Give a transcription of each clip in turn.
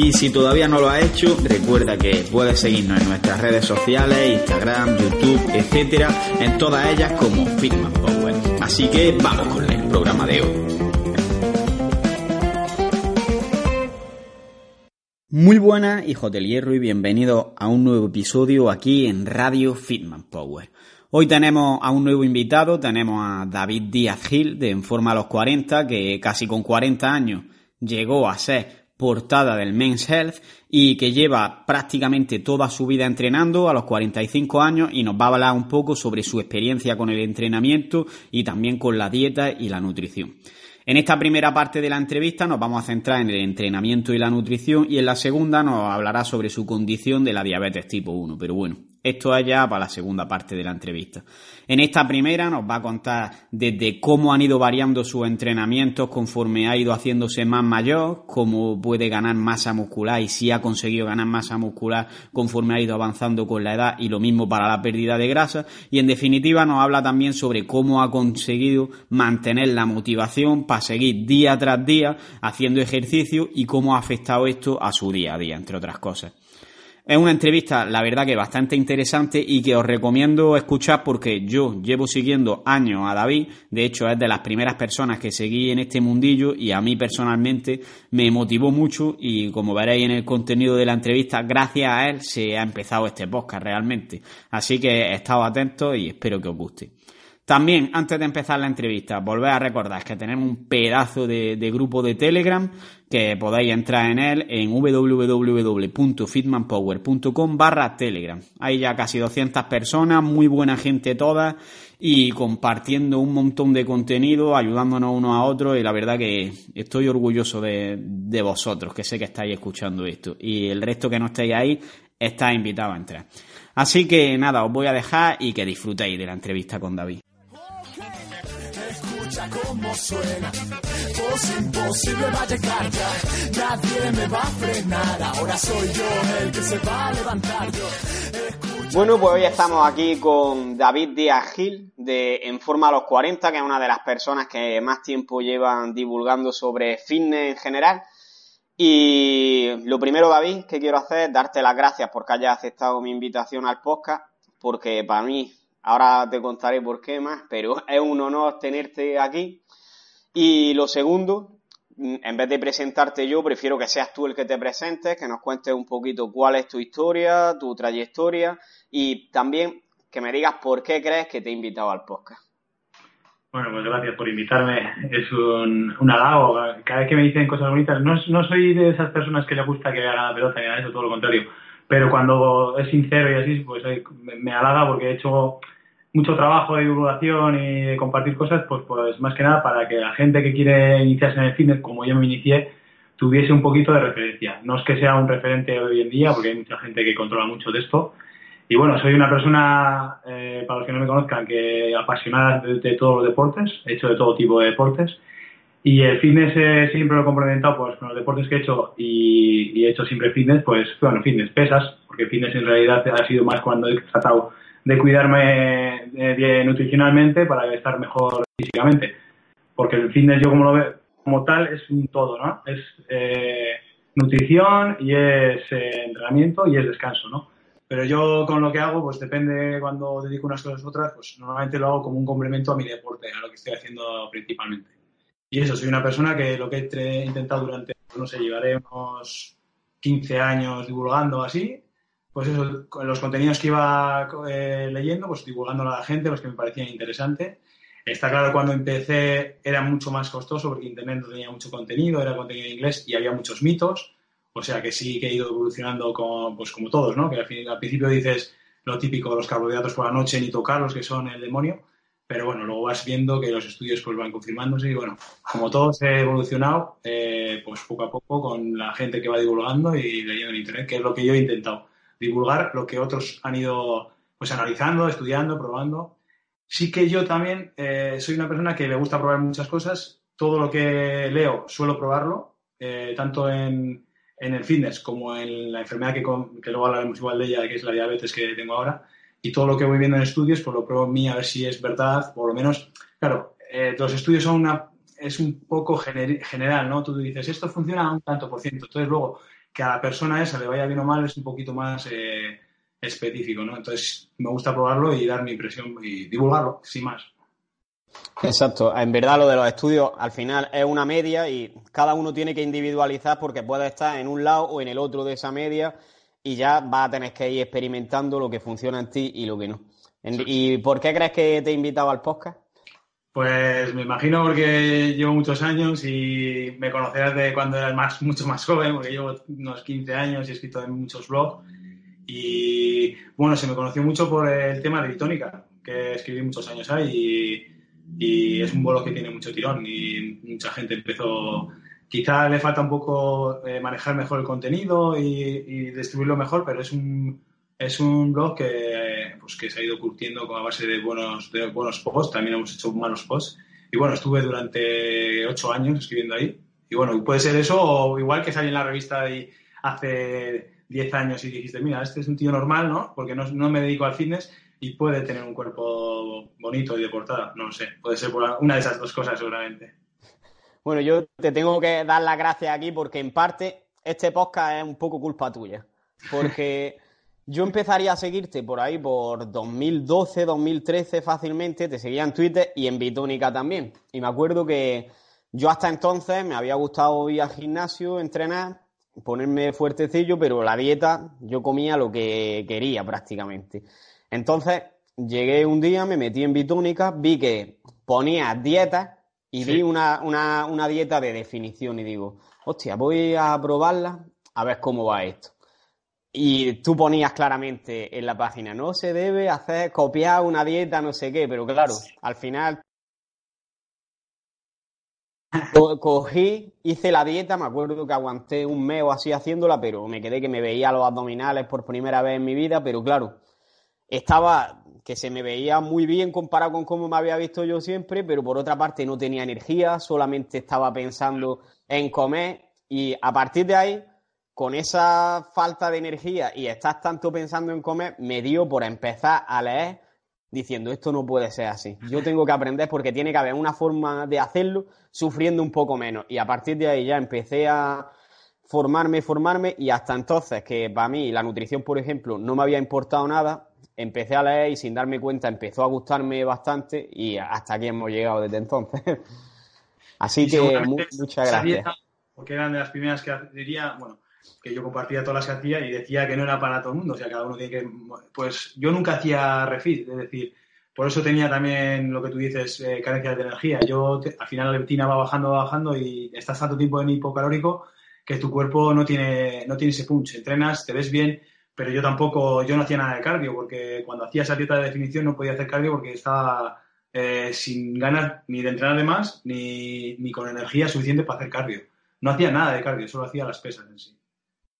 Y si todavía no lo has hecho, recuerda que puedes seguirnos en nuestras redes sociales, Instagram, YouTube, etcétera, en todas ellas como Fitman Power. Así que vamos con el programa de hoy. Muy buenas, hijos del hierro, y bienvenidos a un nuevo episodio aquí en Radio Fitman Power. Hoy tenemos a un nuevo invitado, tenemos a David Díaz Gil de En Forma a los 40, que casi con 40 años llegó a ser portada del Men's Health y que lleva prácticamente toda su vida entrenando a los 45 años y nos va a hablar un poco sobre su experiencia con el entrenamiento y también con la dieta y la nutrición. En esta primera parte de la entrevista nos vamos a centrar en el entrenamiento y la nutrición y en la segunda nos hablará sobre su condición de la diabetes tipo 1. Pero bueno, esto es ya para la segunda parte de la entrevista. En esta primera nos va a contar desde cómo han ido variando sus entrenamientos conforme ha ido haciéndose más mayor, cómo puede ganar masa muscular y si ha conseguido ganar masa muscular conforme ha ido avanzando con la edad y lo mismo para la pérdida de grasa. Y en definitiva nos habla también sobre cómo ha conseguido mantener la motivación para seguir día tras día haciendo ejercicio y cómo ha afectado esto a su día a día, entre otras cosas. Es una entrevista, la verdad que bastante interesante y que os recomiendo escuchar porque yo llevo siguiendo años a David, de hecho es de las primeras personas que seguí en este mundillo y a mí personalmente me motivó mucho y como veréis en el contenido de la entrevista, gracias a él se ha empezado este podcast realmente. Así que estado atentos y espero que os guste. También, antes de empezar la entrevista, volver a recordar que tenemos un pedazo de, de, grupo de Telegram que podéis entrar en él en www.fitmanpower.com barra Telegram. Hay ya casi 200 personas, muy buena gente todas y compartiendo un montón de contenido, ayudándonos unos a otros y la verdad que estoy orgulloso de, de vosotros, que sé que estáis escuchando esto y el resto que no estáis ahí, estáis invitados a entrar. Así que nada, os voy a dejar y que disfrutéis de la entrevista con David cómo suena. Voz imposible va a llegar ya. Nadie me va a frenar. Ahora soy yo el que se va a levantar. Yo bueno, pues hoy estamos aquí con David Díaz Gil de En Forma a los 40, que es una de las personas que más tiempo llevan divulgando sobre fitness en general. Y lo primero, David, que quiero hacer es darte las gracias porque hayas aceptado mi invitación al podcast, porque para mí Ahora te contaré por qué más, pero es un honor tenerte aquí. Y lo segundo, en vez de presentarte yo, prefiero que seas tú el que te presentes, que nos cuentes un poquito cuál es tu historia, tu trayectoria y también que me digas por qué crees que te he invitado al podcast. Bueno, pues gracias por invitarme. Es un, halago. Cada vez que me dicen cosas bonitas, no, soy de esas personas que le gusta que haga la pelota, ni eso, todo lo contrario. Pero cuando es sincero y así, pues me halaga porque he hecho mucho trabajo de divulgación y compartir cosas, pues, pues más que nada para que la gente que quiere iniciarse en el fitness, como yo me inicié, tuviese un poquito de referencia. No es que sea un referente hoy en día, porque hay mucha gente que controla mucho de esto. Y bueno, soy una persona, eh, para los que no me conozcan, que apasionada de, todos los deportes, he hecho de todo tipo de deportes. Y el fitness eh, siempre lo he complementado pues, con los deportes que he hecho y, y, he hecho siempre fitness, pues bueno, fitness, pesas, porque fitness en realidad ha sido más cuando he tratado de cuidarme eh, nutricionalmente para estar mejor físicamente. Porque el fitness yo como lo veo como tal es un todo, ¿no? Es eh, nutrición y es eh, entrenamiento y es descanso, ¿no? Pero yo con lo que hago, pues depende cuando dedico unas cosas a otras, pues normalmente lo hago como un complemento a mi deporte, a lo que estoy haciendo principalmente. Y eso, soy una persona que lo que he intentado durante, no sé, llevaré unos 15 años divulgando así, pues eso, los contenidos que iba eh, leyendo, pues divulgando a la gente, los que me parecían interesantes. Está claro, cuando empecé era mucho más costoso porque Internet no tenía mucho contenido, era contenido en inglés y había muchos mitos. O sea que sí que he ido evolucionando con, pues como todos, ¿no? Que al, al principio dices lo típico, los carbohidratos por la noche, ni tocarlos, que son el demonio. Pero bueno, luego vas viendo que los estudios pues van confirmándose y bueno, como todos he evolucionado, eh, pues poco a poco con la gente que va divulgando y leyendo en internet, que es lo que yo he intentado, divulgar lo que otros han ido pues analizando, estudiando, probando. Sí que yo también eh, soy una persona que le gusta probar muchas cosas, todo lo que leo suelo probarlo, eh, tanto en, en, el fitness como en la enfermedad que, que luego hablaremos igual de ella, que es la diabetes que tengo ahora y todo lo que voy viendo en estudios, pues lo pruebo en mí a ver si es verdad, por lo menos, claro, eh, los estudios son una, es un poco general, ¿no? Tú dices, esto funciona a un tanto por ciento, entonces luego que a la persona esa le vaya bien o mal es un poquito más eh, específico, ¿no? Entonces me gusta probarlo y dar mi impresión y divulgarlo, sin más. Exacto, en verdad lo de los estudios al final es una media y cada uno tiene que individualizar porque puede estar en un lado o en el otro de esa media y ya vas a tener que ir experimentando lo que funciona en ti y lo que no. ¿Y por qué crees que te he invitado al podcast? Pues me imagino porque llevo muchos años y me conocerás de cuando eras más, mucho más joven, porque llevo unos 15 años y he escrito en muchos blogs. Y bueno, se me conoció mucho por el tema de Bitónica, que escribí muchos años ahí y, y es un blog que tiene mucho tirón y mucha gente empezó Quizá le falta un poco eh, manejar mejor el contenido y, distribuirlo mejor, pero es un, es un blog que, pues, que se ha ido curtiendo con a base de buenos, de buenos posts. También hemos hecho malos posts. Y bueno, estuve durante ocho años escribiendo ahí. Y bueno, puede ser eso, o igual que salí en la revista y hace diez años y dijiste, mira, este es un tío normal, ¿no? Porque no, no me dedico al fitness y puede tener un cuerpo bonito y de portada. No lo sé, puede ser una de esas dos cosas seguramente. Bueno, yo te tengo que dar las gracias aquí porque en parte este podcast es un poco culpa tuya. Porque yo empezaría a seguirte por ahí por 2012, 2013 fácilmente, te seguía en Twitter y en Bitónica también. Y me acuerdo que yo hasta entonces me había gustado ir al gimnasio, entrenar, ponerme fuertecillo, pero la dieta yo comía lo que quería prácticamente. Entonces llegué un día, me metí en Bitónica, vi que ponía dietas y vi una, una, una dieta de definición y digo, hostia, voy a probarla a ver cómo va esto. Y tú ponías claramente en la página, no se debe hacer, copiar una dieta, no sé qué, pero claro, al final cogí, hice la dieta, me acuerdo que aguanté un mes o así haciéndola, pero me quedé que me veía los abdominales por primera vez en mi vida, pero claro, estaba que se me veía muy bien comparado con cómo me había visto yo siempre, pero por otra parte no tenía energía, solamente estaba pensando en comer y a partir de ahí, con esa falta de energía y estás tanto pensando en comer, me dio por empezar a leer diciendo esto no puede ser así. Yo tengo que aprender porque tiene que haber una forma de hacerlo sufriendo un poco menos. Y a partir de ahí ya empecé a formarme, formarme y hasta entonces que para mí la nutrición, por ejemplo, no me había importado nada, empecé a leer y sin darme cuenta empezó a gustarme bastante y hasta aquí hemos llegado desde entonces. Así que muchas gracias. porque eran de las primeras que diría, bueno, que yo compartía todas las que hacía y decía que no era para todo el mundo, o sea, cada uno tiene que... Pues yo nunca hacía refit, es decir, por eso tenía también lo que tú dices, eh, carencias de energía. Yo, al final la leptina va bajando, va bajando y estás tanto tiempo en hipocalórico que tu cuerpo no tiene, no tiene ese punch. Entrenas, te ves bien, pero yo tampoco, yo no hacía nada de cardio, porque cuando hacía esa dieta de definición no podía hacer cardio porque estaba eh, sin ganas ni de entrenar de más, ni, ni, con energía suficiente para hacer cardio. No hacía nada de cardio, solo hacía las pesas en sí.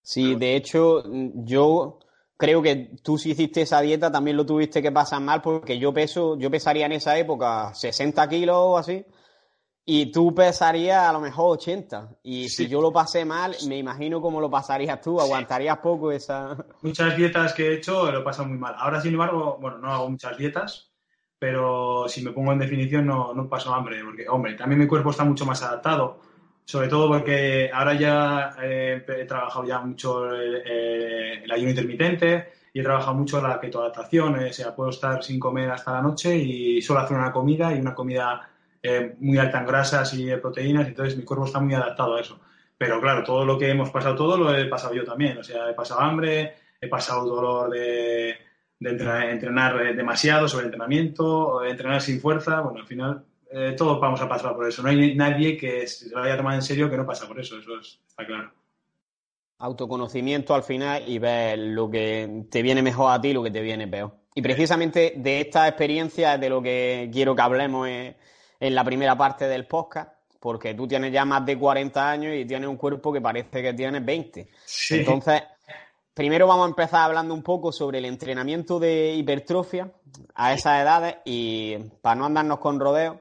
Sí, de hecho, yo creo que tú si hiciste esa dieta también lo tuviste que pasar mal porque yo peso, yo pesaría en esa época 60 kilos o así y tú pesarías a lo mejor 80. Y si yo lo pasé mal, me imagino cómo lo pasarías tú. ¿Aguantarías poco esa...? Muchas dietas que he hecho lo paso muy mal. Ahora, sin embargo, bueno, no hago muchas dietas, pero si me pongo en definición no, no paso hambre. Porque, hombre, también mi cuerpo está mucho más adaptado. Sobre todo porque ahora ya eh, he trabajado ya mucho el, ayuno intermitente y he trabajado mucho la ketoadaptación. O sea, puedo estar sin comer hasta la noche y solo hacer una comida y una comida eh, muy alta en grasas y proteínas, entonces mi cuerpo está muy adaptado a eso. Pero claro, todo lo que hemos pasado, todo lo he pasado yo también. O sea, he pasado hambre, he pasado dolor de, entrenar, demasiado sobre entrenamiento, entrenar sin fuerza. Bueno, al final eh, todos vamos a pasar por eso. No hay nadie que se lo haya tomado en serio que no pasa por eso, eso está claro. Autoconocimiento al final y ver lo que te viene mejor a ti y lo que te viene peor. Y precisamente de esta experiencia es de lo que quiero que hablemos en, la primera parte del podcast, porque tú tienes ya más de 40 años y tienes un cuerpo que parece que tienes 20. Entonces, primero vamos a empezar hablando un poco sobre el entrenamiento de hipertrofia a esas edades y para no andarnos con rodeos,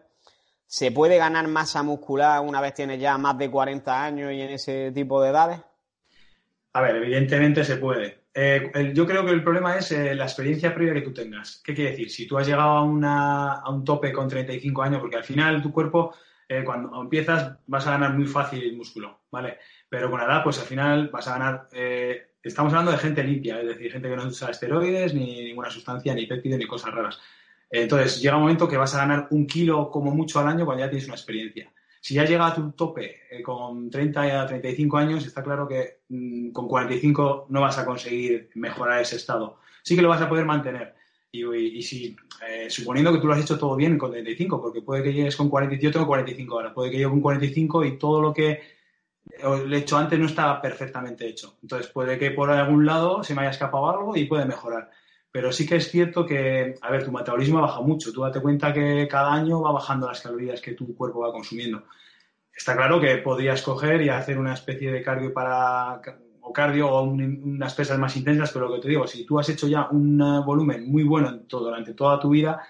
¿se puede ganar masa muscular una vez tienes ya más de 40 años y en ese tipo de edades? A ver, evidentemente se puede. Eh, yo creo que el problema es eh, la experiencia previa que tú tengas. ¿Qué quiere decir? Si tú has llegado a, un tope con 35 años, porque al final tu cuerpo, eh, cuando empiezas, vas a ganar muy fácil el músculo, ¿vale? Pero con la edad, pues al final vas a ganar. estamos hablando de gente limpia, es decir, gente que no usa esteroides, ni ninguna sustancia, ni péptidos, ni cosas raras. Entonces, llega un momento que vas a ganar un kilo como mucho al año cuando ya tienes una experiencia. Si ya llega a tu tope eh, con 30 a 35 años, está claro que mm, con 45 no vas a conseguir mejorar ese estado. Sí que lo vas a poder mantener. Y, si, eh, suponiendo que tú lo has hecho todo bien con 35, porque puede que llegues con 45, yo tengo 45 ahora, puede que llegue con 45 y todo lo que he hecho antes no está perfectamente hecho. Entonces puede que por algún lado se me haya escapado algo y puede mejorar. Pero sí que es cierto que, a ver, tu metabolismo baja mucho. Tú date cuenta que cada año va bajando las calorías que tu cuerpo va consumiendo. Está claro que podrías coger y hacer una especie de cardio para o cardio o unas pesas más intensas, pero lo que te digo, si tú has hecho ya un volumen muy bueno durante toda tu vida,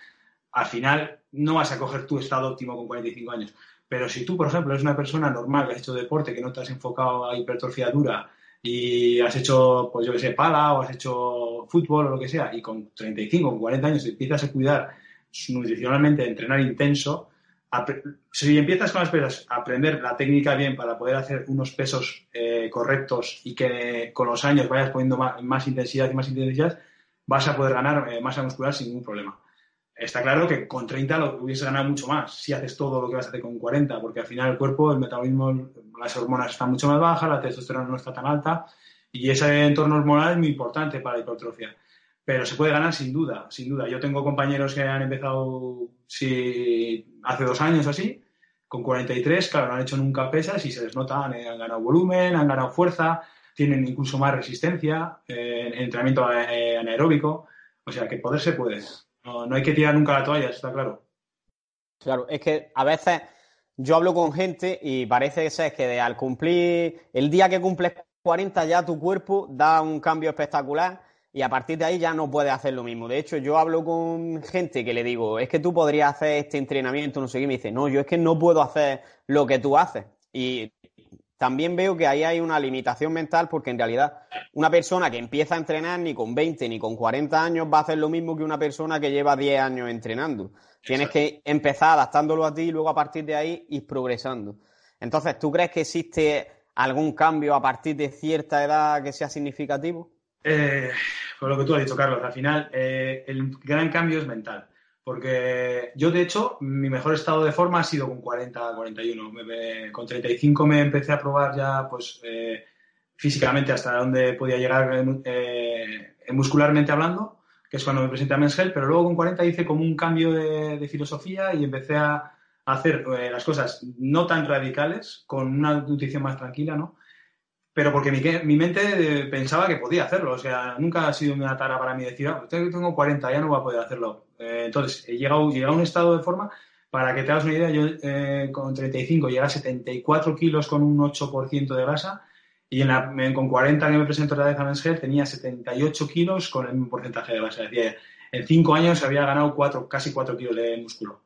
al final no vas a coger tu estado óptimo con 45 años. Pero si tú, por ejemplo, eres una persona normal que has hecho deporte, que no te has enfocado a hipertrofia dura, y has hecho, pues yo que sé, pala o has hecho fútbol o lo que sea, y con 35, con 40 años empiezas a cuidar nutricionalmente, a entrenar intenso, si empiezas con las pesas a aprender la técnica bien para poder hacer unos pesos eh, correctos y que con los años vayas poniendo más, intensidad y más intensidad, vas a poder ganar eh, masa muscular sin ningún problema. Está claro que con 30 lo hubieses ganado mucho más si haces todo lo que vas a hacer con 40, porque al final el cuerpo, el metabolismo, las hormonas están mucho más bajas, la testosterona no está tan alta y ese entorno hormonal es muy importante para la hipertrofia. Pero se puede ganar sin duda, sin duda. Yo tengo compañeros que han empezado si, hace dos años así, con 43, claro, no han hecho nunca pesas y se les nota, han, ganado volumen, han ganado fuerza, tienen incluso más resistencia eh, en entrenamiento eh, anaeróbico. O sea, que poder se puede. No, hay que tirar nunca la toalla, está claro. Claro, es que a veces yo hablo con gente y parece ser que al cumplir, el día que cumples 40 ya tu cuerpo da un cambio espectacular y a partir de ahí ya no puedes hacer lo mismo. De hecho, yo hablo con gente que le digo, es que tú podrías hacer este entrenamiento, no sé qué, me dice, no, yo es que no puedo hacer lo que tú haces. Y también veo que ahí hay una limitación mental porque en realidad una persona que empieza a entrenar ni con 20 ni con 40 años va a hacer lo mismo que una persona que lleva 10 años entrenando. Tienes que empezar adaptándolo a ti y luego a partir de ahí ir progresando. Entonces, ¿tú crees que existe algún cambio a partir de cierta edad que sea significativo? Eh, por lo que tú has dicho, Carlos, al final eh, el gran cambio es mental. Porque yo, de hecho, mi mejor estado de forma ha sido con 40, 41. con 35 me empecé a probar ya, pues, eh, físicamente hasta donde podía llegar eh, muscularmente hablando, que es cuando me presenté a Men's pero luego con 40 hice como un cambio de, filosofía y empecé a, hacer eh, las cosas no tan radicales, con una nutrición más tranquila, ¿no? Pero porque mi, mente pensaba que podía hacerlo. O sea, nunca ha sido una tara para mí decir, ah, tengo 40, ya no voy a poder hacerlo. Eh, entonces, he llegado, a un estado de forma, para que te hagas una idea, yo eh, con 35 llegué a 74 kilos con un 8% de grasa y en la, con 40 que me presento otra vez a Men's tenía 78 kilos con el mismo porcentaje de grasa. Decir, en 5 años había ganado 4, casi 4 kilos de músculo.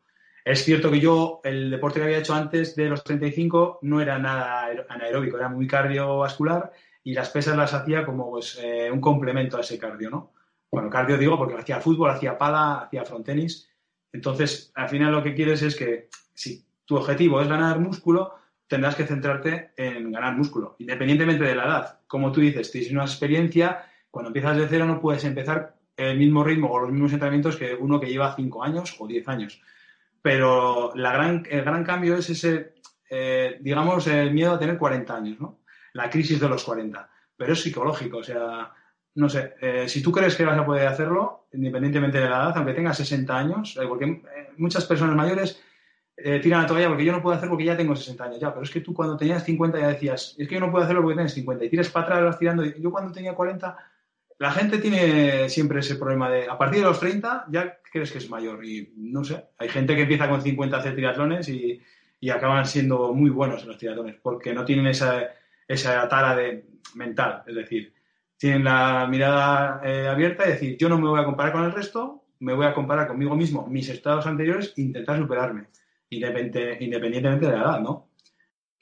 Es cierto que yo, el deporte que había hecho antes de los 35 no era nada anaeróbico, era muy cardiovascular y las pesas las hacía como pues, eh, un complemento a ese cardio, ¿no? Bueno, cardio digo porque hacía fútbol, hacía pala, hacía frontenis. Entonces, al final lo que quieres es que si tu objetivo es ganar músculo, tendrás que centrarte en ganar músculo, independientemente de la edad. Como tú dices, tienes una experiencia, cuando empiezas de cero no puedes empezar el mismo ritmo o los mismos entrenamientos que uno que lleva 5 años o 10 años. Pero la gran, el gran cambio es ese, eh, digamos, el miedo a tener 40 años, ¿no? La crisis de los 40. Pero es psicológico, o sea, no sé, eh, si tú crees que vas a poder hacerlo, independientemente de la edad, aunque tengas 60 años, eh, porque muchas personas mayores tiran la toalla porque yo no puedo hacerlo porque ya tengo 60 años, ya, pero es que tú cuando tenías 50 ya decías, es que yo no puedo hacerlo porque tienes 50 y tiras para atrás, tirando. Yo cuando tenía 40 la gente tiene siempre ese problema de, a partir de los 30 ya crees que es mayor y no sé, hay gente que empieza con 50 a hacer triatlones y, acaban siendo muy buenos en los triatlones porque no tienen esa, esa tara de mental, es decir, tienen la mirada eh, abierta y decir, yo no me voy a comparar con el resto, me voy a comparar conmigo mismo, mis estados anteriores intentar superarme, independientemente de la edad, ¿no?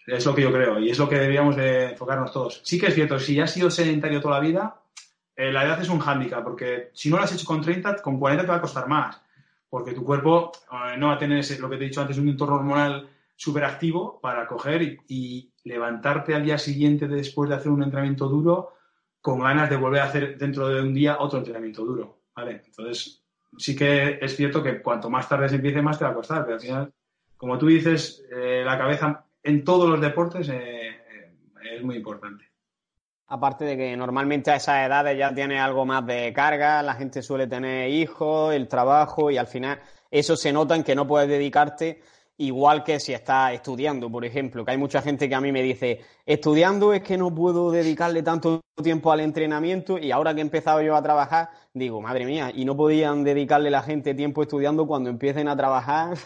Es lo que yo creo y es lo que deberíamos de enfocarnos todos. Sí que es cierto, si has sido sedentario toda la vida, eh, la edad es un hándicap, porque si no lo has hecho con 30, con 40 te va a costar más, porque tu cuerpo eh, no va a tener ese, lo que te he dicho antes, un entorno hormonal súper activo para coger y, levantarte al día siguiente después de hacer un entrenamiento duro con ganas de volver a hacer dentro de un día otro entrenamiento duro. Entonces, sí que es cierto que cuanto más tarde se empiece, más te va a costar, pero al final, como tú dices, eh, la cabeza en todos los deportes es muy importante. Aparte de que normalmente a esas edades ya tiene algo más de carga, la gente suele tener hijos, el trabajo y al final eso se nota en que no puedes dedicarte igual que si estás estudiando, por ejemplo, que hay mucha gente que a mí me dice, estudiando es que no puedo dedicarle tanto tiempo al entrenamiento y ahora que he empezado yo a trabajar, digo, madre mía, y no podían dedicarle la gente tiempo estudiando cuando empiecen a trabajar.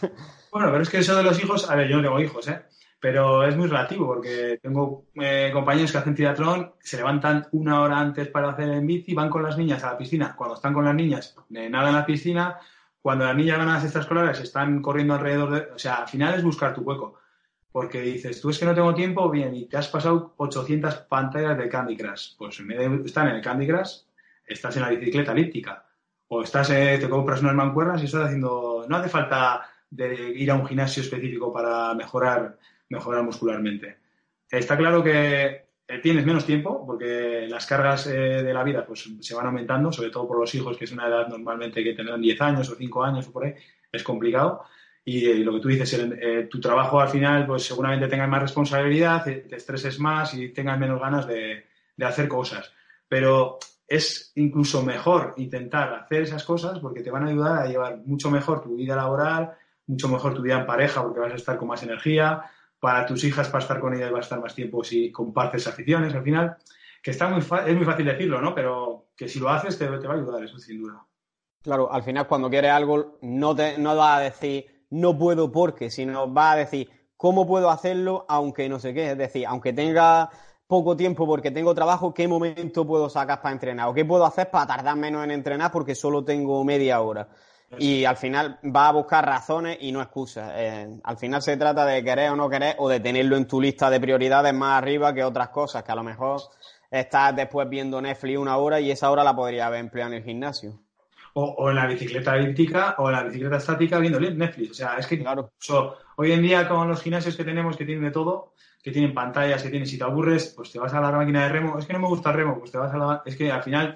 Bueno, pero es que eso de los hijos, a ver, yo no tengo hijos, ¿eh? Pero es muy relativo porque tengo eh, compañeros que hacen triatlón, se levantan una hora antes para hacer en bici, van con las niñas a la piscina. Cuando están con las niñas, eh, nada en la piscina. Cuando las niñas van a las extraescolares, están corriendo alrededor de. O sea, al final es buscar tu hueco. Porque dices, tú es que no tengo tiempo, bien, y te has pasado 800 pantallas de Candy Crush. Pues en vez de estar en el Candy Crush, estás en la bicicleta elíptica. O estás, eh, te compras unas mancuernas y estás haciendo. No hace falta ir a un gimnasio específico para mejorar mejorar muscularmente. Está claro que eh, tienes menos tiempo porque las cargas eh, de la vida pues, se van aumentando, sobre todo por los hijos, que es una edad normalmente que tendrán 10 años o 5 años o por ahí, es complicado. Y eh, lo que tú dices, tu trabajo al final, pues seguramente tengas más responsabilidad, te estreses más y tengas menos ganas de, de hacer cosas. Pero es incluso mejor intentar hacer esas cosas porque te van a ayudar a llevar mucho mejor tu vida laboral, mucho mejor tu vida en pareja porque vas a estar con más energía, para tus hijas, para estar con ellas, va a estar más tiempo si compartes aficiones al final. Que está muy es muy fácil decirlo, ¿no? Pero que si lo haces te, te va a ayudar, eso sin duda. Claro, al final cuando quieres algo no, te, no vas a decir no puedo porque, sino vas a decir cómo puedo hacerlo aunque no sé qué. Es decir, aunque tenga poco tiempo porque tengo trabajo, ¿qué momento puedo sacar para entrenar? ¿O qué puedo hacer para tardar menos en entrenar porque solo tengo media hora? Y al final va a buscar razones y no excusas. Eh, al final se trata de querer o no querer o de tenerlo en tu lista de prioridades más arriba que otras cosas, que a lo mejor estás después viendo Netflix una hora y esa hora la podría haber empleado en el gimnasio. O, en la bicicleta elíptica o en la bicicleta estática viendo Netflix. O sea, es que claro. hoy en día con los gimnasios que tenemos que tienen de todo, que tienen pantallas, que tienen, si te aburres, pues te vas a la máquina de remo. Es que no me gusta el remo, pues te vas a la... Es que al final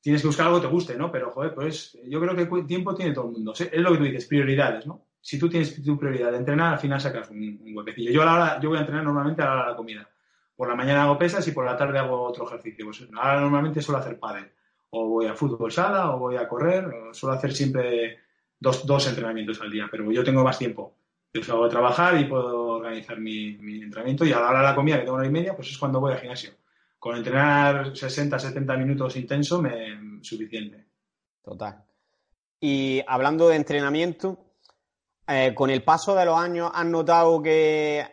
tienes que buscar algo que te guste, ¿no? Pero, joder, pues yo creo que tiempo tiene todo el mundo. Es lo que tú dices, prioridades, ¿no? Si tú tienes tu prioridad de entrenar, al final sacas un, un. Yo, a yo voy a entrenar normalmente a la hora de la comida. Por la mañana hago pesas y por la tarde hago otro ejercicio. Pues ahora normalmente suelo hacer pádel. O voy a fútbol sala, o voy a correr, o suelo hacer siempre dos, dos entrenamientos al día. Pero yo tengo más tiempo. Yo salgo de trabajar y puedo organizar mi, mi entrenamiento. Y a la hora de la comida, que tengo una hora y media, pues es cuando voy al gimnasio con entrenar 60, 70 minutos intenso me suficiente. Total. Y hablando de entrenamiento, eh, con el paso de los años, ¿has notado que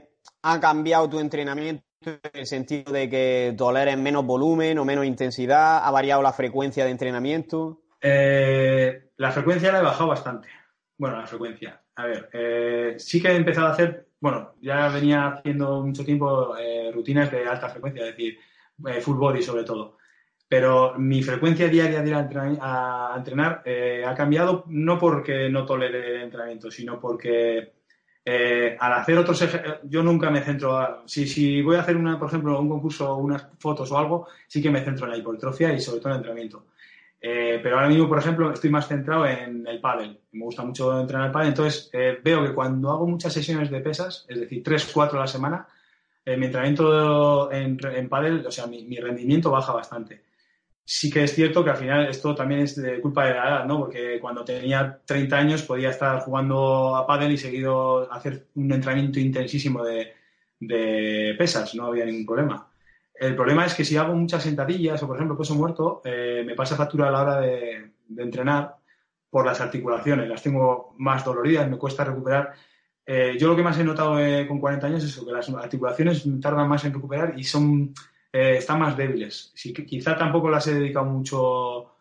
ha cambiado tu entrenamiento en el sentido de que toleres menos volumen o menos intensidad? ¿Ha variado la frecuencia de entrenamiento? Eh, la frecuencia la he bajado bastante. Bueno, la frecuencia. A ver, eh, sí que he empezado a hacer, bueno, ya venía haciendo mucho tiempo rutinas de alta frecuencia, es decir, eh, full body sobre todo. Pero mi frecuencia diaria de ir a entrenar, eh, ha cambiado no porque no tolere el entrenamiento, sino porque eh, al hacer otros yo nunca me centro si, si voy a hacer una por ejemplo un concurso o unas fotos o algo sí que me centro en la hipertrofia y sobre todo en el entrenamiento Eh, pero ahora mismo, por ejemplo, estoy más centrado en el pádel. Me gusta mucho entrenar el pádel, entonces eh, veo que cuando hago muchas sesiones de pesas, es decir, 3, 4 a la semana, eh, mi entrenamiento en, en pádel, o sea, mi, rendimiento baja bastante. Sí que es cierto que al final esto también es de culpa de la edad, ¿no? Porque cuando tenía 30 años podía estar jugando a pádel y seguido hacer un entrenamiento intensísimo de, de pesas, no había ningún problema. El problema es que si hago muchas sentadillas o, por ejemplo, peso muerto, eh, me pasa factura a la hora de, entrenar por las articulaciones. Las tengo más doloridas, me cuesta recuperar. Eh, yo lo que más he notado eh, con 40 años es eso, que las articulaciones tardan más en recuperar y son, están más débiles. Sí, quizá tampoco las he dedicado mucho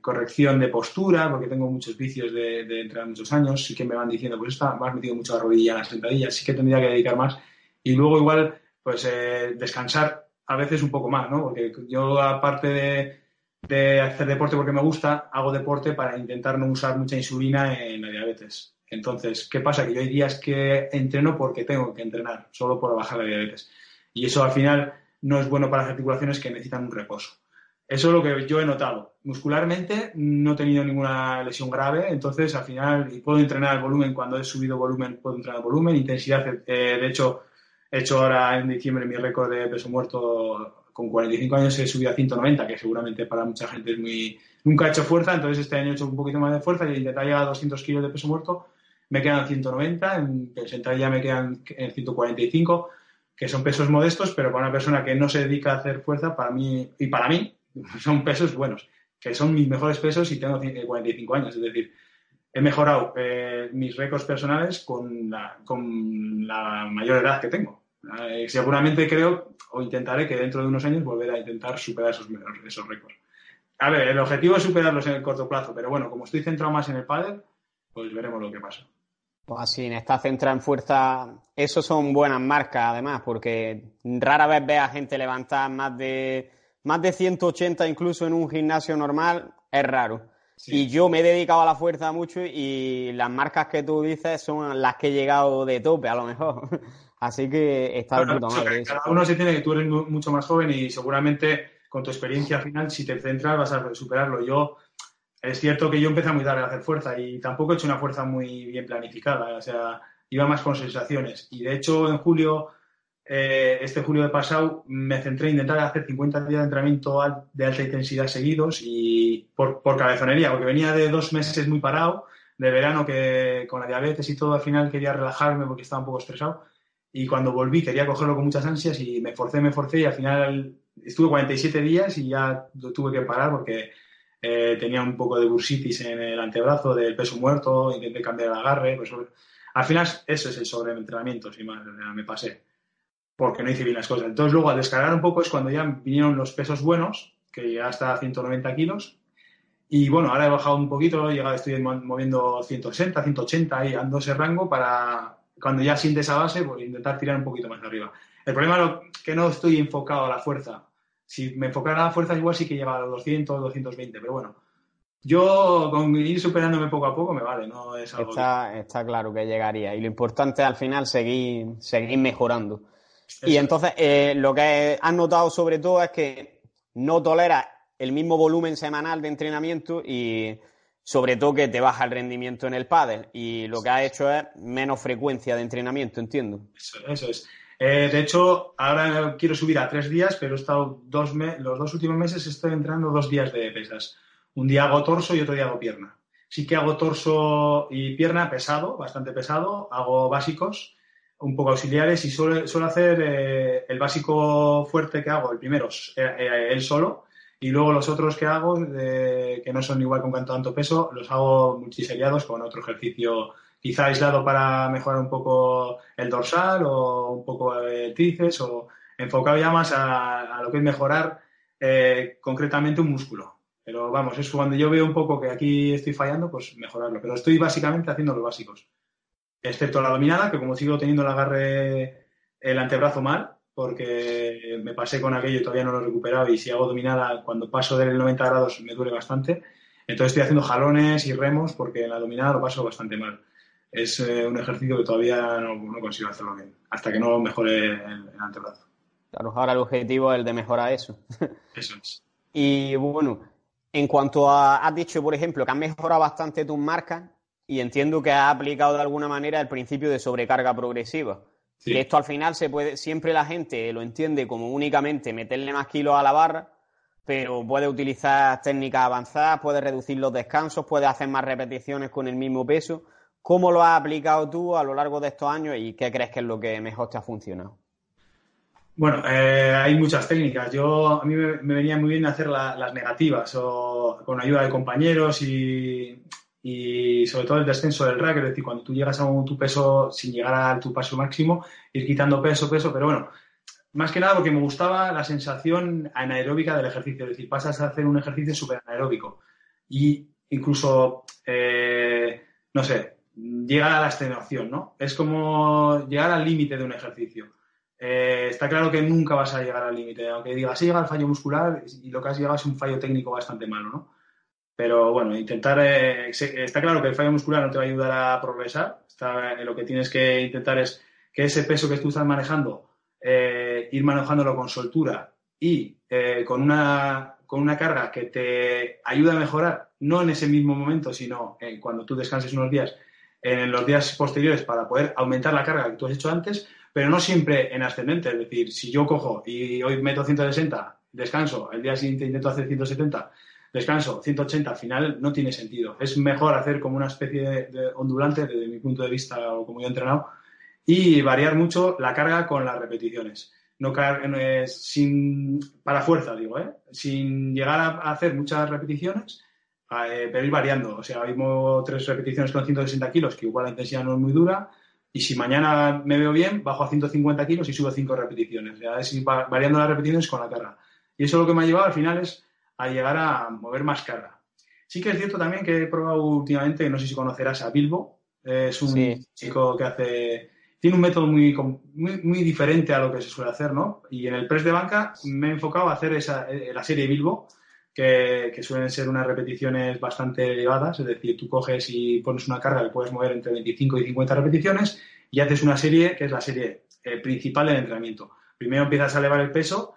corrección de postura, porque tengo muchos vicios de, de, entrenar muchos años. Sí que me van diciendo, pues está, me has metido mucho la rodilla en las sentadillas, sí que tendría que dedicar más. Y luego igual pues eh, descansar a veces un poco más, ¿no? Porque yo, aparte de, hacer deporte porque me gusta, hago deporte para intentar no usar mucha insulina en la diabetes. Entonces, ¿qué pasa? Que yo hay días que entreno porque tengo que entrenar, solo por bajar la diabetes. Y eso al final no es bueno para las articulaciones que necesitan un reposo. Eso es lo que yo he notado. Muscularmente no he tenido ninguna lesión grave, entonces al final puedo entrenar el volumen cuando he subido volumen, puedo entrenar el volumen, intensidad. Eh, de hecho, He hecho ahora en diciembre mi récord de peso muerto con 45 años he subido a 190, que seguramente para mucha gente es muy... Nunca he hecho fuerza, entonces este año he hecho un poquito más de fuerza y intentar llegar a 200 kilos de peso muerto. Me quedan 190, en ya me quedan 145, que son pesos modestos, pero para una persona que no se dedica a hacer fuerza, para mí, y para mí, son pesos buenos, que son mis mejores pesos y tengo 45 años. Es decir, he mejorado eh, mis récords personales con con la mayor edad que tengo. Eh, seguramente creo o intentaré que dentro de unos años volver a intentar superar esos, esos récords. A ver, el objetivo es superarlos en el corto plazo, pero bueno, como estoy centrado más en el pádel, pues veremos lo que pasa. Pues así, en esta centrada en fuerza, eso son buenas marcas además, porque rara vez ve a gente levantar más de, más de 180 incluso en un gimnasio normal, es raro. Y yo me he dedicado a la fuerza mucho y las marcas que tú dices son las que he llegado de tope, a lo mejor. Así que está de puta madre. Cada uno se tiene que tú eres mucho más joven y seguramente con tu experiencia final, si te centras, vas a superarlo. Yo, es cierto que yo empecé muy tarde a hacer fuerza y tampoco he hecho una fuerza muy bien planificada. O sea, iba más con sensaciones. Y de hecho, en julio, eh, este julio de pasado, me centré en intentar hacer 50 días de entrenamiento de alta intensidad seguidos y por, por cabezonería, porque venía de dos meses muy parado, de verano que con la diabetes y todo, al final quería relajarme porque estaba un poco estresado y cuando volví quería cogerlo con muchas ansias y me forcé, me forcé y al final estuve 47 días y ya tuve que parar porque eh, tenía un poco de bursitis en el antebrazo del peso muerto, intenté cambiar el agarre. Pues, al final eso es el sobreentrenamiento, si más, me pasé, porque no hice bien las cosas. Entonces luego al descargar un poco es cuando ya vinieron los pesos buenos, que ya hasta 190 kilos. Y bueno, ahora he bajado un poquito, he llegado, estoy moviendo 160, 180 y ando ese rango para, cuando ya siente esa base, pues intentar tirar un poquito más arriba. El problema es que no estoy enfocado a la fuerza. Si me enfocara a la fuerza, igual sí que llegaba a los 200, 220, pero bueno. Yo con ir superándome poco a poco me vale, no es algo está, está claro que llegaría. Y lo importante al final seguir, seguir mejorando. Y entonces, eh, lo que has notado sobre todo es que no tolera el mismo volumen semanal de entrenamiento y sobre todo que te baja el rendimiento en el pádel y lo que ha hecho es menos frecuencia de entrenamiento, entiendo. Eso, es. Eh, de hecho, ahora quiero subir a tres días, pero he estado dos los dos últimos meses estoy entrenando dos días de pesas. Un día hago torso y otro día hago pierna. Sí que hago torso y pierna pesado, bastante pesado. Hago básicos, un poco auxiliares y suelo, hacer eh, el básico fuerte que hago, el primero, eh, él solo, y luego los otros que hago, que no son igual con tanto peso, los hago multiseriados con otro ejercicio quizá aislado para mejorar un poco el dorsal o un poco el tríceps o enfocado ya más a, lo que es mejorar eh, concretamente un músculo. Pero vamos, es cuando yo veo un poco que aquí estoy fallando, pues mejorarlo. Pero estoy básicamente haciendo los básicos. Excepto la dominada, que como sigo teniendo el agarre el antebrazo mal, porque me pasé con aquello y todavía no lo he recuperado y si hago dominada cuando paso del 90 grados me duele bastante. Entonces estoy haciendo jalones y remos porque en la dominada lo paso bastante mal. Es eh, un ejercicio que todavía no, consigo hacerlo bien, hasta que no mejore el, antebrazo. Claro, ahora el objetivo es el de mejorar eso. Eso es. Y bueno, en cuanto a, has dicho, por ejemplo, que has mejorado bastante tus marcas y entiendo que has aplicado de alguna manera el principio de sobrecarga progresiva. Y esto al final se puede, siempre la gente lo entiende como únicamente meterle más kilos a la barra, pero puede utilizar técnicas avanzadas, puede reducir los descansos, puede hacer más repeticiones con el mismo peso. ¿Cómo lo has aplicado tú a lo largo de estos años y qué crees que es lo que mejor te ha funcionado? Bueno, eh, hay muchas técnicas. Yo a mí me, venía muy bien hacer las negativas o con ayuda de compañeros y, sobre todo el descenso del rack, es decir, cuando tú llegas a un, tu peso sin llegar a tu paso máximo, ir quitando peso, peso, pero bueno, más que nada porque me gustaba la sensación anaeróbica del ejercicio, es decir, pasas a hacer un ejercicio súper anaeróbico y incluso, eh, no sé, llegar a la extenuación, ¿no? Es como llegar al límite de un ejercicio. Eh, está claro que nunca vas a llegar al límite, aunque digas, sí llega al fallo muscular y lo que has llegado es un fallo técnico bastante malo, ¿no? Pero bueno, intentar, eh, está claro que el fallo muscular no te va a ayudar a progresar, eh, lo que tienes que intentar es que ese peso que tú estás manejando, ir manejándolo con soltura y con, una, con una carga que te ayude a mejorar, no en ese mismo momento, sino cuando tú descanses unos días, en los días posteriores para poder aumentar la carga que tú has hecho antes, pero no siempre en ascendente. Es decir, si yo cojo y hoy meto 160, descanso, el día siguiente intento hacer 170, descanso, 180, al final no tiene sentido. Es mejor hacer como una especie de, ondulante, desde mi punto de vista o como yo he entrenado, y variar mucho la carga con las repeticiones. No sin, para fuerza, digo, ¿eh? sin llegar a hacer muchas repeticiones, eh, pero ir variando. O sea, mismo tres repeticiones con 160 kilos, que igual la intensidad no es muy dura, y si mañana me veo bien, bajo a 150 kilos y subo 5 repeticiones. Ya es ir variando las repeticiones con la carga. Y eso lo que me ha llevado al final es a llegar a mover más carga. Sí que es cierto también que he probado últimamente, no sé si conocerás a Bilbo, es un chico que hace, tiene un método muy, muy, muy, diferente a lo que se suele hacer, ¿no? Y en el press de banca me he enfocado a hacer esa, eh, la serie Bilbo, que, suelen ser unas repeticiones bastante elevadas, es decir, tú coges y pones una carga que puedes mover entre 25 y 50 repeticiones y haces una serie que es la serie eh, principal del entrenamiento. Primero empiezas a elevar el peso,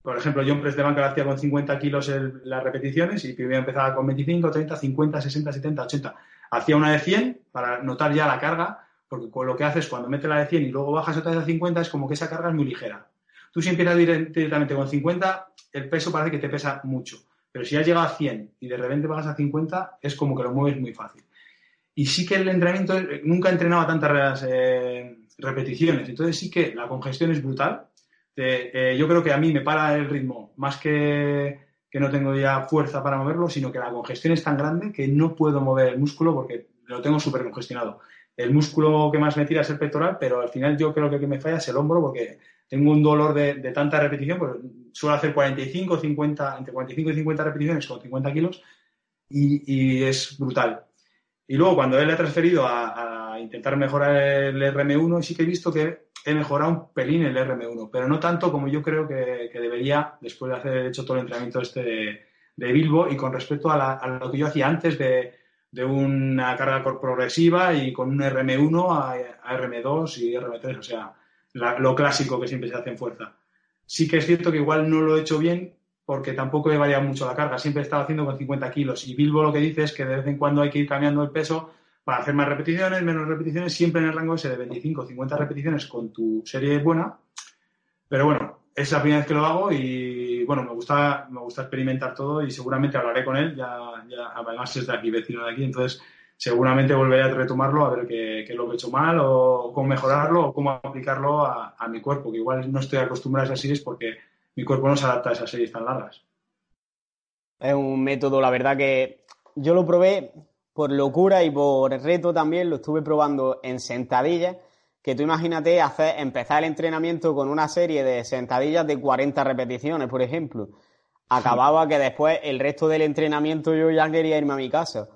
por ejemplo, yo en press de banca hacía con 50 kilos las repeticiones y primero empezaba con 25, 30, 50, 60, 70, 80. Hacía una de 100 para notar ya la carga, porque con lo que haces cuando metes la de 100 y luego bajas otra vez a 50 es como que esa carga es muy ligera. Tú si empiezas directamente con 50, el peso parece que te pesa mucho. Pero si has llegado a 100 y de repente bajas a 50, es como que lo mueves muy fácil. Y sí que el entrenamiento, nunca he entrenado a tantas eh, repeticiones, entonces sí que la congestión es brutal. Eh, yo creo que a mí me para el ritmo más que que no tengo ya fuerza para moverlo, sino que la congestión es tan grande que no puedo mover el músculo porque lo tengo súper congestionado. El músculo que más me tira es el pectoral, pero al final yo creo que el que me falla es el hombro porque tengo un dolor de, tanta repetición, pues suelo hacer 45, 50, entre 45 y 50 repeticiones con 50 kilos y, es brutal. Y luego cuando él le he transferido a, intentar mejorar el RM1, sí que he visto que he mejorado un pelín el RM1, pero no tanto como yo creo que, debería después de haber hecho todo el entrenamiento este de, Bilbo y con respecto a, lo que yo hacía antes de, una carga progresiva y con un RM1 a RM2 y RM3, o sea, lo clásico que siempre se hace en fuerza. Sí que es cierto que igual no lo he hecho bien porque tampoco he variado mucho la carga, siempre he estado haciendo con 50 kilos y Bilbo lo que dice es que de vez en cuando hay que ir cambiando el peso para hacer más repeticiones, menos repeticiones, siempre en el rango ese de 25 o 50 repeticiones con tu serie buena. Pero bueno, es la primera vez que lo hago y bueno, me gusta, me gusta experimentar todo y seguramente hablaré con él, ya, ya además es de aquí, vecino de aquí, entonces seguramente volveré a retomarlo a ver qué, es lo que he hecho mal o cómo mejorarlo o cómo aplicarlo a, mi cuerpo, que igual no estoy acostumbrado a esas series porque mi cuerpo no se adapta a esas series tan largas. Es un método, la verdad que yo lo probé por locura y por reto también, lo estuve probando en sentadillas, que tú imagínate hacer, empezar el entrenamiento con una serie de sentadillas de 40 repeticiones, por ejemplo. Acababa que después el resto del entrenamiento yo ya quería irme a mi casa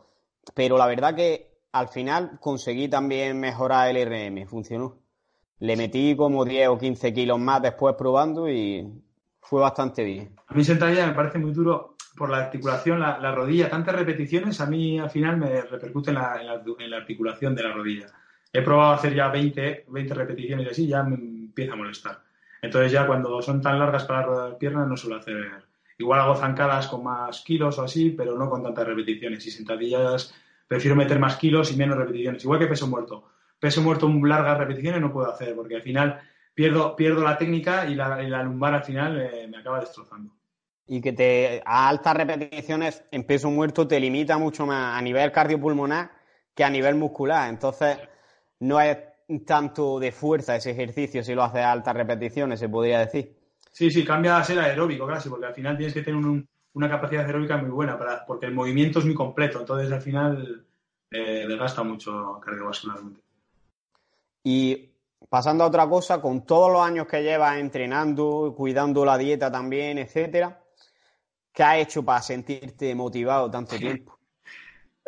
pero la verdad que al final conseguí también mejorar el RM, funcionó. Le metí como 10 o 15 kilos más después probando y fue bastante bien. A mí sentadilla me parece muy duro por la articulación, la, rodilla. Tantas repeticiones a mí al final me repercute en la, articulación de la rodilla. He probado hacer ya 20, 20 repeticiones y así, ya me empieza a molestar. Entonces ya cuando son tan largas para las piernas no suelo hacer. igual hago zancadas con más kilos o así, pero no con tantas repeticiones. Y sentadillas prefiero meter más kilos y menos repeticiones, igual que peso muerto. Peso muerto largas repeticiones no puedo hacer porque al final pierdo, pierdo la técnica y la, lumbar al final eh, me acaba destrozando. Y que te, a altas repeticiones en peso muerto te limita mucho más a nivel cardiopulmonar que a nivel muscular. Entonces, no es tanto de fuerza ese ejercicio si lo haces a altas repeticiones, se podría decir. Sí, sí, cambia a ser aeróbico casi, porque al final tienes que tener una capacidad aeróbica muy buena, para, porque el movimiento es muy completo, entonces al final eh, desgasta mucho cardiovascularmente. Y pasando a otra cosa, con todos los años que llevas entrenando, cuidando la dieta también, etcétera, ¿qué has hecho para sentirte motivado tanto tiempo?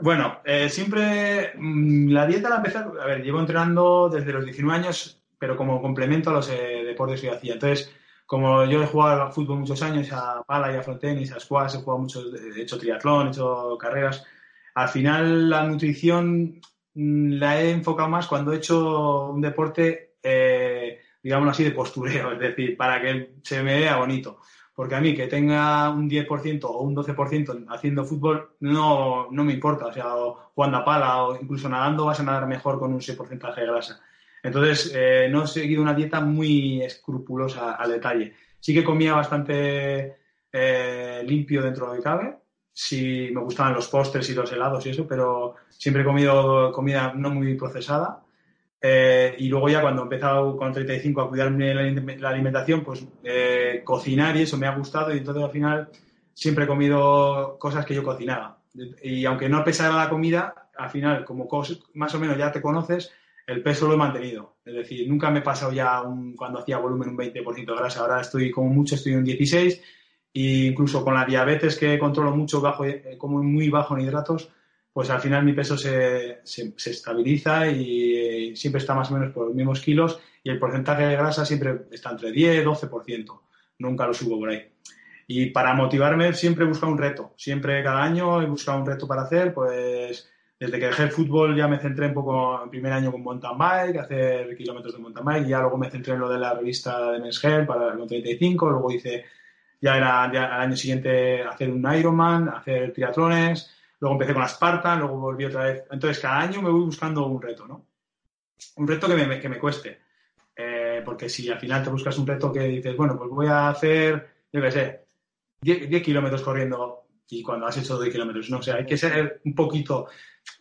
Bueno, eh, siempre mm, la dieta la empecé, a ver, llevo entrenando desde los 19 años, pero como complemento a los eh, deportes que yo hacía. Entonces, como yo he jugado al fútbol muchos años, a pala y a frontenis, a squash, he jugado mucho, he hecho triatlón, he hecho carreras, al final la nutrición mm, la he enfocado más cuando he hecho un deporte, eh, digamos así, de postureo, es decir, para que se me vea bonito porque a mí que tenga un 10% o un 12% haciendo fútbol no, no me importa, o sea, jugando a pala o incluso nadando vas a nadar mejor con un 6% de grasa. Entonces, eh, no he seguido una dieta muy escrupulosa al detalle. Sí que comía bastante eh, limpio dentro de lo que cabe. Sí me gustaban los postres y los helados y eso, pero siempre he comido comida no muy procesada. Eh, y luego ya cuando he empezado con 35 a cuidarme la, alimentación, pues eh, cocinar y eso me ha gustado y entonces al final siempre he comido cosas que yo cocinaba. Y aunque no pesara la comida, al final como más o menos ya te conoces, el peso lo he mantenido. Es decir, nunca me he pasado ya cuando hacía volumen un 20% de grasa. Ahora estoy como mucho, estoy en 16 e incluso con la diabetes que controlo mucho, bajo, eh, como muy bajo en hidratos, pues al final mi peso se, se, estabiliza y siempre está más o menos por los mismos kilos y el porcentaje de grasa siempre está entre 10 y 12%. Nunca lo subo por ahí. Y para motivarme siempre he buscado un reto. Siempre cada año he buscado un reto para hacer. Pues desde que dejé el fútbol ya me centré un poco en primer año con mountain bike, hacer kilómetros de mountain bike. Y ya luego me centré en lo de la revista de Men's Health para el 35. Luego hice ya era al año siguiente hacer un Ironman, hacer triatlones luego empecé con la Spartan, luego volví otra vez. Entonces, cada año me voy buscando un reto, ¿no? Un reto que me, que me cueste. Eh, porque si al final te buscas un reto que dices, bueno, pues voy a hacer, yo qué sé, 10, kilómetros corriendo y cuando has hecho 10 kilómetros, no, o sea, hay que ser un poquito,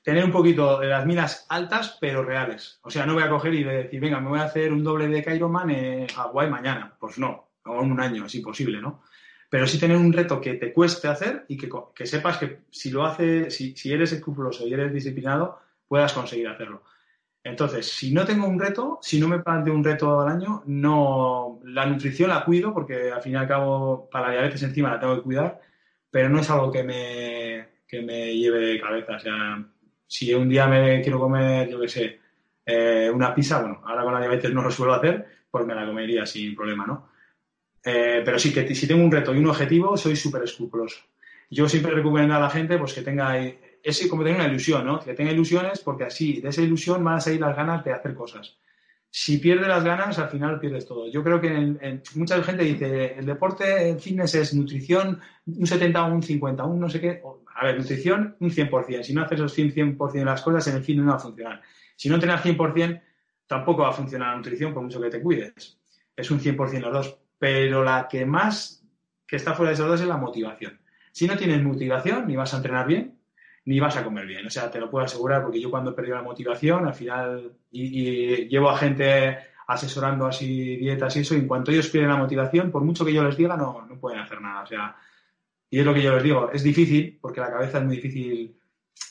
tener un poquito de las minas altas, pero reales. O sea, no voy a coger y decir, venga, me voy a hacer un doble de Kairoman en Hawái mañana. Pues no, o en un año, es imposible, ¿no? Pero sí tener un reto que te cueste hacer y que, sepas que si lo haces, si, si, eres escrupuloso y eres disciplinado, puedas conseguir hacerlo. Entonces, si no tengo un reto, si no me planteo un reto al año, no, la nutrición la cuido porque al fin y al cabo para la diabetes encima la tengo que cuidar, pero no es algo que me, que me lleve de cabeza. O sea, si un día me quiero comer, yo qué sé, eh, una pizza, bueno, ahora con la diabetes no lo suelo hacer, pues me la comería sin problema, ¿no? Eh, pero sí que si tengo un reto y un objetivo, soy súper escrupuloso. Yo siempre recomiendo a la gente pues, que tenga, es como tener una ilusión, ¿no? Que tenga ilusiones porque así, de esa ilusión van a salir las ganas de hacer cosas. Si pierdes las ganas, al final pierdes todo. Yo creo que mucha gente dice, el deporte, el fitness es nutrición, un 70 o un 50, un no sé qué. A ver, nutrición, un 100%. Si no haces los 100%, 100 de las cosas, en el fitness no va a funcionar. Si no tienes 100%, tampoco va a funcionar la nutrición por mucho que te cuides. Es un 100% los dos pero la que más que está fuera de esos dos es la motivación. Si no tienes motivación, ni vas a entrenar bien, ni vas a comer bien. O sea, te lo puedo asegurar porque yo cuando he perdido la motivación, al final, y, llevo a gente asesorando así dietas y eso, y en cuanto ellos pierden la motivación, por mucho que yo les diga, no, no pueden hacer nada. O sea, y es lo que yo les digo, es difícil, porque la cabeza es muy difícil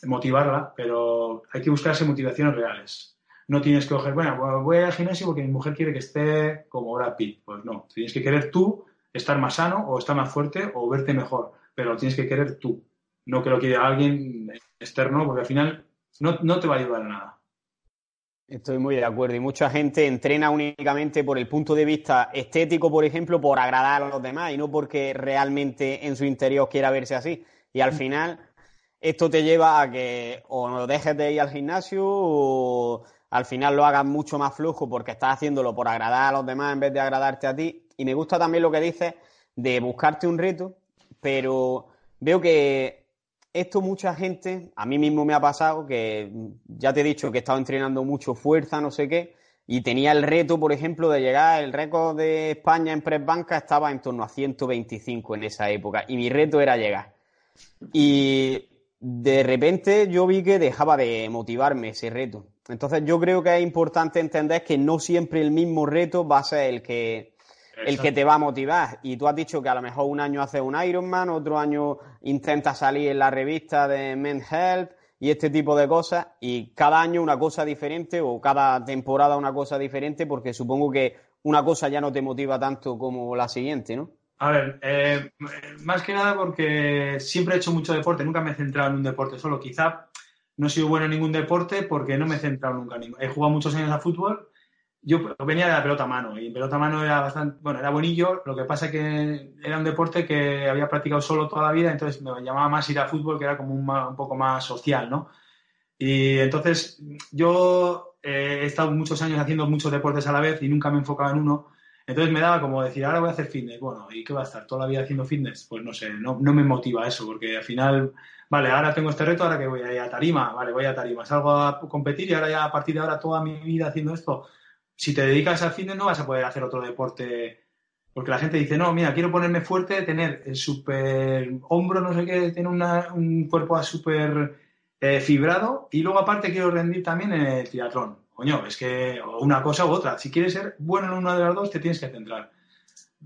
motivarla, pero hay que buscarse motivaciones reales no tienes que coger, bueno, pues voy al gimnasio porque mi mujer quiere que esté como Brad Pitt. Pues no, tienes que querer tú estar más sano o estar más fuerte o verte mejor, pero lo tienes que querer tú, no que lo quiera alguien externo, porque al final no, te va a ayudar a nada. Estoy muy de acuerdo. Y mucha gente entrena únicamente por el punto de vista estético, por ejemplo, por agradar a los demás y no porque realmente en su interior quiera verse así. Y al final, esto te lleva a que o no dejes de ir al gimnasio o al final lo hagas mucho más flujo porque estás haciéndolo por agradar a los demás en vez de agradarte a ti. Y me gusta también lo que dices de buscarte un reto, pero veo que esto mucha gente, a mí mismo me ha pasado, que ya te he dicho que he estado entrenando mucho fuerza, no sé qué, y tenía el reto, por ejemplo, de llegar, el récord de España en press banca estaba en torno a 125 en esa época, y mi reto era llegar. Y de repente yo vi que dejaba de motivarme ese reto. Entonces yo creo que es importante entender que no siempre el mismo reto va a ser el que, el que te va a motivar. Y tú has dicho que a lo mejor un año haces un Ironman, otro año intentas salir en la revista de Men's Health y este tipo de cosas. Y cada año una cosa diferente o cada temporada una cosa diferente porque supongo que una cosa ya no te motiva tanto como la siguiente, ¿no? A ver, eh, más que nada porque siempre he hecho mucho deporte, nunca me he centrado en un deporte solo. Quizá no he sido bueno en ningún deporte porque no me he centrado nunca. He jugado muchos años a fútbol. Yo venía de la pelota a mano y en pelota a mano era bastante, bueno, era buenillo. Lo que pasa es que era un deporte que había practicado solo toda la vida, entonces me llamaba más ir a fútbol, que era como un, un poco más social, ¿no? Y entonces yo eh, he estado muchos años haciendo muchos deportes a la vez y nunca me enfocaba en uno entonces me daba como decir, ahora voy a hacer fitness. Bueno, ¿y qué va a estar toda la vida haciendo fitness? Pues no sé, no, no me motiva eso, porque al final, vale, ahora tengo este reto, ahora que voy a ir a tarima, vale, voy a tarima, salgo a competir y ahora ya a partir de ahora toda mi vida haciendo esto. Si te dedicas al fitness no vas a poder hacer otro deporte, porque la gente dice, no, mira, quiero ponerme fuerte, tener el super hombro, no sé qué, tener un cuerpo súper eh, fibrado y luego aparte quiero rendir también en el triatlón coño, es que una cosa u otra. Si quieres ser bueno en una de las dos, te tienes que centrar.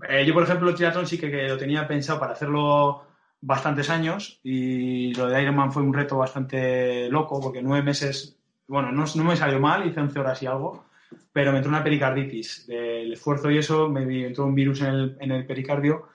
Eh, yo, por ejemplo, el triatlón sí que, lo tenía pensado para hacerlo bastantes años y lo de Ironman fue un reto bastante loco porque nueve meses, bueno, no, me salió mal, hice 11 horas y algo, pero me entró una pericarditis del esfuerzo y eso, me entró un virus en el, pericardio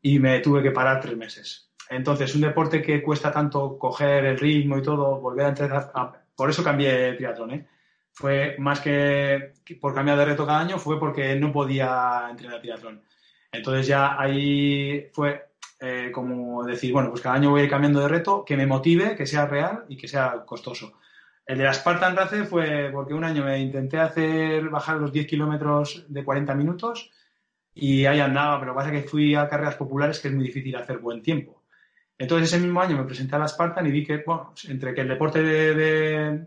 y me tuve que parar tres meses. Entonces, un deporte que cuesta tanto coger el ritmo y todo, volver a entrenar, por eso cambié el triatlón, ¿eh? fue más que por cambiar de reto cada año, fue porque no podía entrenar triatlón. Entonces ya ahí fue eh, como decir, bueno, pues cada año voy a ir cambiando de reto, que me motive, que sea real y que sea costoso. El de la Spartan Race fue porque un año me intenté hacer bajar los 10 kilómetros de 40 minutos y ahí andaba, pero pasa que fui a carreras populares que es muy difícil hacer buen tiempo. Entonces ese mismo año me presenté a la Spartan y vi que, bueno, entre que el deporte de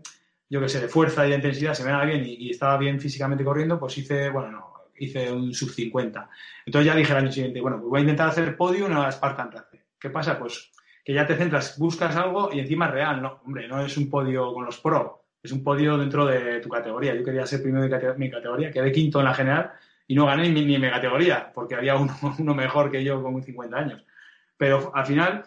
yo que sé, de fuerza y de intensidad se me daba bien y, estaba bien físicamente corriendo, pues hice, bueno, no, hice un sub 50. Entonces ya dije al año siguiente, bueno, pues voy a intentar hacer podio en la Spartan Race. ¿Qué pasa? Pues que ya te centras, buscas algo y encima es real, ¿no? Hombre, no es un podio con los pro, es un podio dentro de tu categoría. Yo quería ser primero de mi categoría, quedé quinto en la general y no gané ni, ni mi categoría, porque había uno, uno mejor que yo con 50 años. Pero al final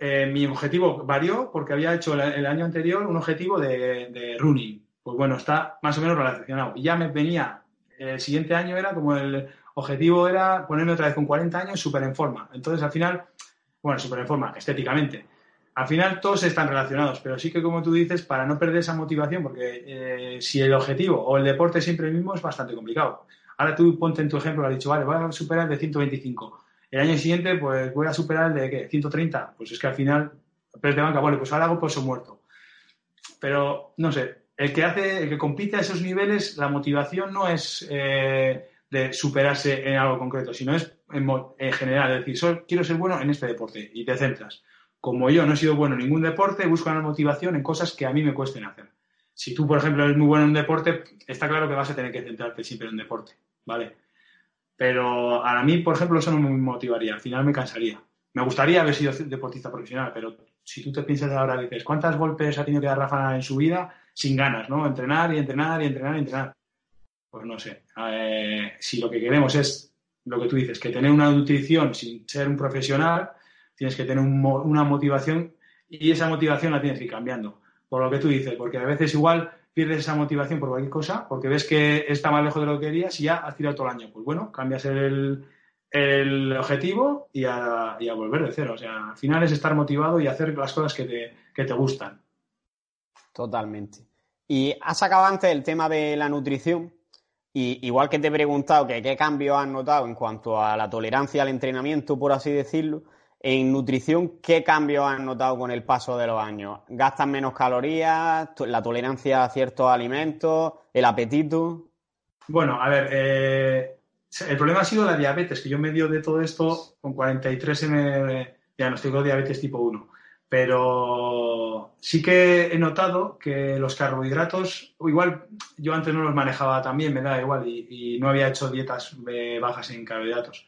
eh, mi objetivo varió porque había hecho el, año anterior un objetivo de, running. Pues bueno, está más o menos relacionado. Y ya me venía, el siguiente año era como el objetivo era ponerme otra vez con 40 años súper en forma. Entonces al final, bueno, súper en forma, estéticamente. Al final todos están relacionados, pero sí que como tú dices, para no perder esa motivación, porque eh, si el objetivo o el deporte es siempre el mismo es bastante complicado. Ahora tú ponte en tu ejemplo, has dicho, vale, voy a superar de 125 el año siguiente, pues voy a superar el de ¿qué? 130. Pues es que al final, pero de banca, bueno, pues ahora hago peso muerto. Pero, no sé, el que hace, el que compite a esos niveles, la motivación no es eh, de superarse en algo concreto, sino es en, general, es decir, quiero ser bueno en este deporte y te centras. Como yo no he sido bueno en ningún deporte, busco una motivación en cosas que a mí me cuesten hacer. Si tú, por ejemplo, eres muy bueno en un deporte, está claro que vas a tener que centrarte siempre en un deporte, ¿vale? Pero a mí, por ejemplo, eso no me motivaría. Al final me cansaría. Me gustaría haber sido deportista profesional, pero si tú te piensas ahora, dices, ¿cuántos golpes ha tenido que dar Rafa en su vida sin ganas, ¿no? Entrenar y entrenar y entrenar y entrenar. Pues no sé. Si lo que queremos es lo que tú dices, que tener una nutrición sin ser un profesional, tienes que tener una motivación y esa motivación la tienes que ir cambiando. Por lo que tú dices, porque a veces igual pierdes esa motivación por cualquier cosa, porque ves que está más lejos de lo que querías y ya has tirado todo el año. Pues bueno, cambias el, objetivo y a, volver de cero. O sea, al final es estar motivado y hacer las cosas que te, que te gustan. Totalmente. Y has sacado antes el tema de la nutrición. Y igual que te he preguntado que qué cambios has notado en cuanto a la tolerancia al entrenamiento, por así decirlo, en nutrición, ¿qué cambios has notado con el paso de los años? ¿Gastan menos calorías? ¿La tolerancia a ciertos alimentos? ¿El apetito? Bueno, a ver, eh, el problema ha sido la diabetes, que yo me dio de todo esto con 43 m diagnosticó diabetes tipo 1. Pero sí que he notado que los carbohidratos, igual yo antes no los manejaba también, me da igual, y, no había hecho dietas eh, bajas en carbohidratos.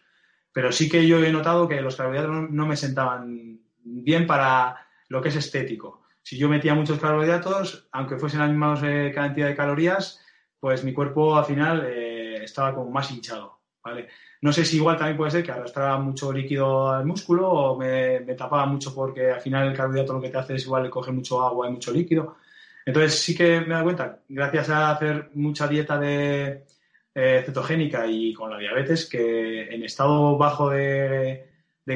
Pero sí que yo he notado que los carbohidratos no, me sentaban bien para lo que es estético. Si yo metía muchos carbohidratos, aunque fuesen la misma cantidad de calorías, pues mi cuerpo al final eh, estaba como más hinchado, No sé si igual también puede ser que arrastraba mucho líquido al músculo o me, tapaba mucho porque al final el carbohidrato lo que te hace es igual coger mucho agua y mucho líquido. Entonces sí que me dado cuenta, gracias a hacer mucha dieta de eh, cetogénica y con la diabetes, que en estado bajo de,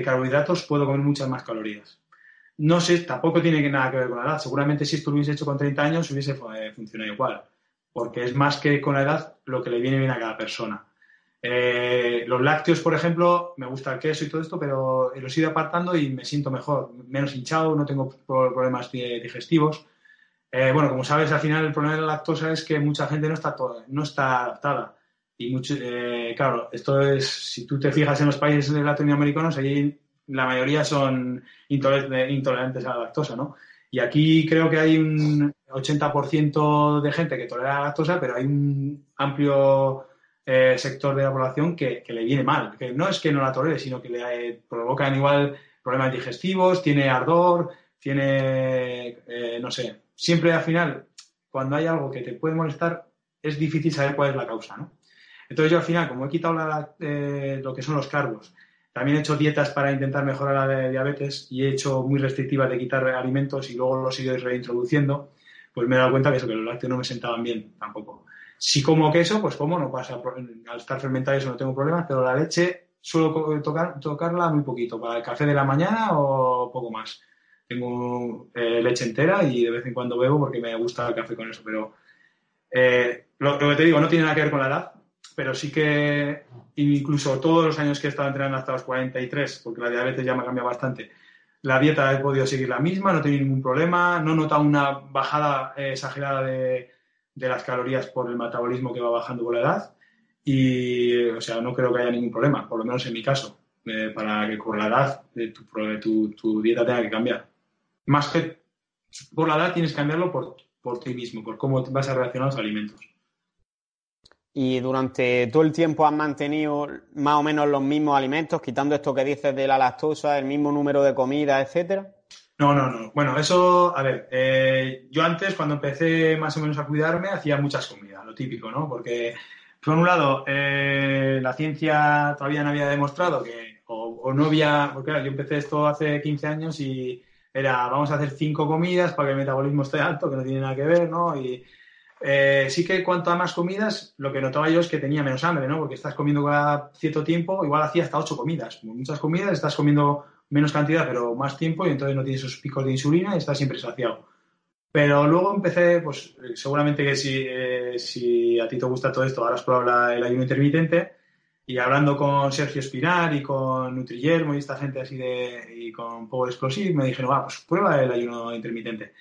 carbohidratos puedo comer muchas más calorías. No sé, tampoco tiene nada que ver con la edad. Seguramente si esto lo hubiese hecho con 30 años hubiese eh, funcionado igual, porque es más que con la edad lo que le viene bien a cada persona. Eh, los lácteos, por ejemplo, me gusta el queso y todo esto, pero los he ido apartando y me siento mejor, menos hinchado, no tengo problemas digestivos. Eh, bueno, como sabes, al final el problema de la lactosa es que mucha gente no está, no está adaptada. Y mucho, eh, claro, esto es, si tú te fijas en los países latinoamericanos, allí la mayoría son intolerantes a la lactosa, ¿no? Y aquí creo que hay un 80% de gente que tolera la lactosa, pero hay un amplio eh, sector de la población que, le viene mal. Que no es que no la tolere, sino que le eh, provocan igual problemas digestivos, tiene ardor, tiene, eh, no sé, siempre al final, cuando hay algo que te puede molestar, es difícil saber cuál es la causa, ¿no? Entonces yo al final, como he quitado lo que son los cargos, también he hecho dietas para intentar mejorar la diabetes y he hecho muy restrictivas de quitar alimentos y luego los he ido reintroduciendo, pues me he dado cuenta que eso, que los lácteos no me sentaban bien tampoco. Si como queso, pues como no pasa, al estar fermentado eso no tengo problemas, pero la leche suelo tocar, tocarla muy poquito, para el café de la mañana o poco más. Tengo eh, leche entera y de vez en cuando bebo porque me gusta el café con eso, pero eh, lo, que te digo no tiene nada que ver con la edad, pero sí que incluso todos los años que he estado entrenando hasta los 43, porque la diabetes ya me ha cambiado bastante, la dieta he podido seguir la misma, no he tenido ningún problema, no he notado una bajada eh, exagerada de, de las calorías por el metabolismo que va bajando con la edad. Y, o sea, no creo que haya ningún problema, por lo menos en mi caso, eh, para que con la edad eh, tu, tu, dieta tenga que cambiar. Más que por la edad tienes que cambiarlo por, por ti mismo, por cómo vas a reaccionar a los alimentos. Y durante todo el tiempo has mantenido más o menos los mismos alimentos, quitando esto que dices de la lactosa, el mismo número de comidas, etcétera. No, no, no. Bueno, eso, a ver, eh, yo antes, cuando empecé más o menos a cuidarme, hacía muchas comidas, lo típico, ¿no? Porque, por un lado, eh, la ciencia todavía no había demostrado que, o, no había, porque claro, yo empecé esto hace 15 años y era, vamos a hacer cinco comidas para que el metabolismo esté alto, que no tiene nada que ver, ¿no? Y eh, sí que cuanto a más comidas, lo que notaba yo es que tenía menos hambre, ¿no? Porque estás comiendo cada cierto tiempo, igual hacía hasta ocho comidas. Muchas comidas, estás comiendo menos cantidad, pero más tiempo, y entonces no tienes esos picos de insulina y estás siempre saciado. Pero luego empecé, pues seguramente que si, eh, si a ti te gusta todo esto, ahora has probado el ayuno intermitente, y hablando con Sergio Espinar y con Nutriyermo y esta gente así de, y con Power Explosive, me dijeron, va, pues prueba el ayuno intermitente.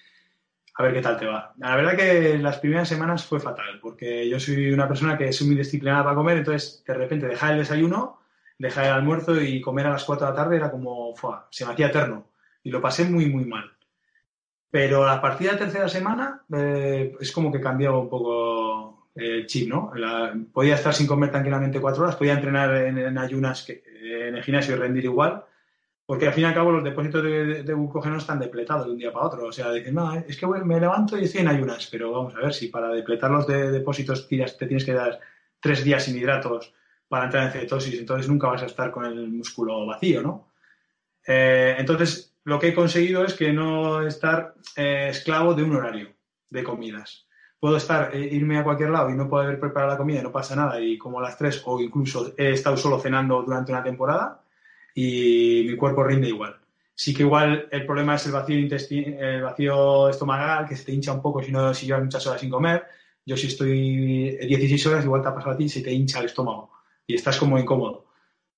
A ver qué tal te va. La verdad que las primeras semanas fue fatal, porque yo soy una persona que soy muy disciplinada para comer, entonces de repente dejar el desayuno dejar el almuerzo y comer a las 4 de la tarde era como, se me hacía eterno. Y lo pasé muy, muy mal. Pero a partir de la tercera semana eh, es como que cambió un poco el chip, ¿no? podía estar sin comer tranquilamente cuatro horas, podía entrenar en, ayunas que, en el gimnasio y rendir igual, porque al fin y al cabo los depósitos de, glucógeno están depletados de un día para otro. O sea, dicen, no, es que me levanto y estoy en ayunas, pero vamos a ver, si para depletar los depósitos tiras, te tienes que dar tres días sin hidratos para entrar en cetosis, entonces nunca vas a estar con el músculo vacío, ¿no? Eh, entonces, lo que he conseguido es que no estar eh, esclavo de un horario de comidas. Puedo estar, eh, irme a cualquier lado y no poder preparar la comida, no pasa nada, y como a las tres, o incluso he estado solo cenando durante una temporada y mi cuerpo rinde igual. Sí que igual el problema es el vacío, el vacío estomacal, que se te hincha un poco si, no, si llevas muchas horas sin comer. Yo si estoy 16 horas, igual te ha pasado a ti, se te hincha el estómago y estás como incómodo.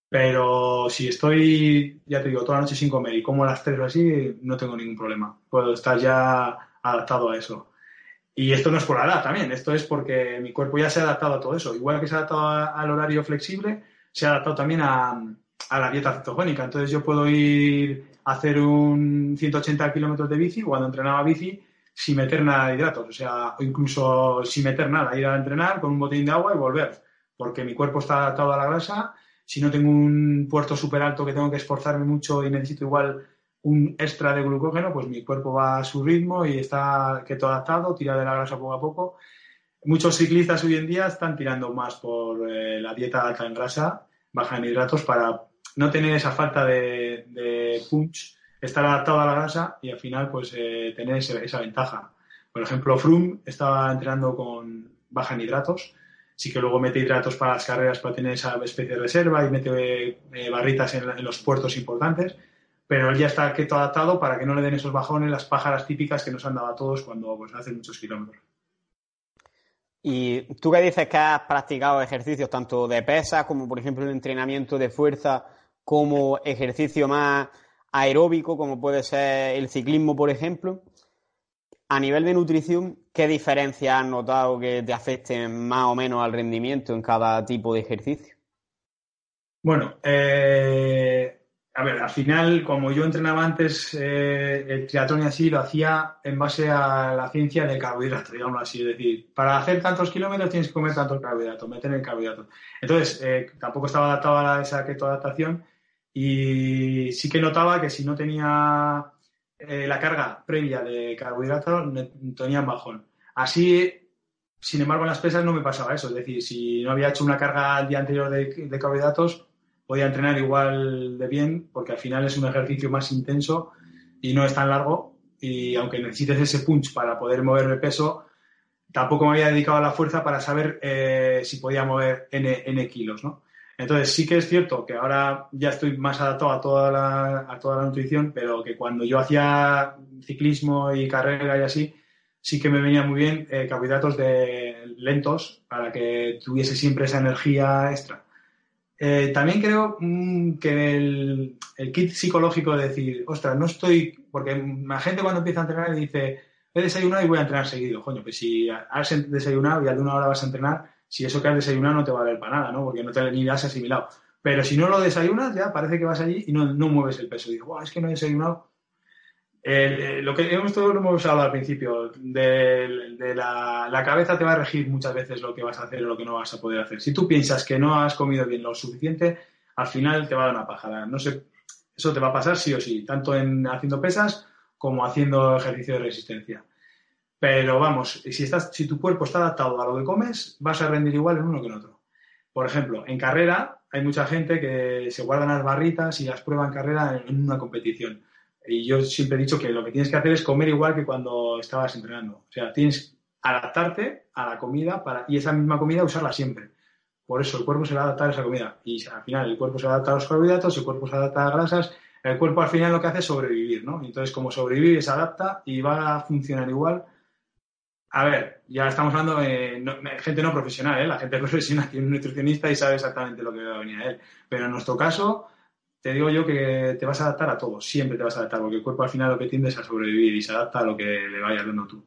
Pero si estoy, ya te digo, toda la noche sin comer y como a las tres o así, no tengo ningún problema. Puedo estar ya adaptado a eso. Y esto no es por la edad también, esto es porque mi cuerpo ya se ha adaptado a todo eso. Igual que se ha adaptado al horario flexible, se ha adaptado también a, a la dieta cetogénica. Entonces yo puedo ir hacer un 180 kilómetros de bici, cuando entrenaba bici, sin meter nada de hidratos, o sea, o incluso sin meter nada, ir a entrenar con un botín de agua y volver, porque mi cuerpo está adaptado a la grasa. Si no tengo un puerto súper alto que tengo que esforzarme mucho y necesito igual un extra de glucógeno, pues mi cuerpo va a su ritmo y está todo adaptado, tira de la grasa poco a poco. Muchos ciclistas hoy en día están tirando más por eh, la dieta alta en grasa, baja en hidratos, para no tener esa falta de, de punch estar adaptado a la grasa y al final pues eh, tener esa ventaja. Por ejemplo, Froome estaba entrenando con baja en hidratos, sí que luego mete hidratos para las carreras para tener esa especie de reserva y mete eh, barritas en, los puertos importantes, pero él ya está keto adaptado para que no le den esos bajones, las pájaras típicas que nos han dado a todos cuando pues, hacen muchos kilómetros. Y tú que dices que has practicado ejercicios tanto de pesa como por ejemplo el entrenamiento de fuerza como ejercicio más aeróbico, como puede ser el ciclismo, por ejemplo. A nivel de nutrición, ¿qué diferencias has notado que te afecten más o menos al rendimiento en cada tipo de ejercicio? Bueno, eh, a ver, al final, como yo entrenaba antes eh, el triatlón y así, lo hacía en base a la ciencia del carbohidrato, digamos así. Es decir, para hacer tantos kilómetros tienes que comer tantos carbohidratos, meter el carbohidrato. Entonces, eh, tampoco estaba adaptado a esa keto adaptación y sí que notaba que si no tenía eh, la carga previa de carbohidratos, tenía un bajón. Así, sin embargo, en las pesas no me pasaba eso. Es decir, si no había hecho una carga al día anterior de, carbohidratos, podía entrenar igual de bien, porque al final es un ejercicio más intenso y no es tan largo. Y aunque necesites ese punch para poder mover el peso, tampoco me había dedicado a la fuerza para saber eh, si podía mover N, N kilos, ¿no? Entonces sí que es cierto que ahora ya estoy más adaptado a toda la, a toda la nutrición, pero que cuando yo hacía ciclismo y carrera y así, sí que me venía muy bien eh, carbohidratos de lentos para que tuviese siempre esa energía extra. Eh, también creo mm, que el, el, kit psicológico de decir, ostras, no estoy, porque la gente cuando empieza a entrenar dice, he desayunado y voy a entrenar seguido. Coño, pues si has desayunado y a de una hora vas a entrenar, si eso que has desayunado no te va a valer para nada, ¿no? Porque no te ni has asimilado. Pero si no lo desayunas, ya parece que vas allí y no, no mueves el peso. Y dices, es que no he desayunado. Eh, lo que hemos, todo lo hemos hablado al principio, de, la, la, cabeza te va a regir muchas veces lo que vas a hacer o lo que no vas a poder hacer. Si tú piensas que no has comido bien lo suficiente, al final te va a dar una pajada. No sé, eso te va a pasar sí o sí, tanto en haciendo pesas como haciendo ejercicio de resistencia. Pero vamos, si, estás, si tu cuerpo está adaptado a lo que comes, vas a rendir igual en uno que en otro. Por ejemplo, en carrera hay mucha gente que se guardan las barritas y las prueba en carrera en una competición. Y yo siempre he dicho que lo que tienes que hacer es comer igual que cuando estabas entrenando. O sea, tienes que adaptarte a la comida para, y esa misma comida usarla siempre. Por eso el cuerpo se va a adaptar a esa comida. Y al final el cuerpo se va a adaptar a los carbohidratos, el cuerpo se adapta a las grasas, el cuerpo al final lo que hace es sobrevivir, ¿no? Entonces, como sobrevive, se adapta y va a funcionar igual a ver, ya estamos hablando de gente no profesional, ¿eh? La gente profesional tiene un nutricionista y sabe exactamente lo que va a venir a él. Pero en nuestro caso, te digo yo que te vas a adaptar a todo, siempre te vas a adaptar, porque el cuerpo al final lo que tiende es a sobrevivir y se adapta a lo que le vaya dando tú.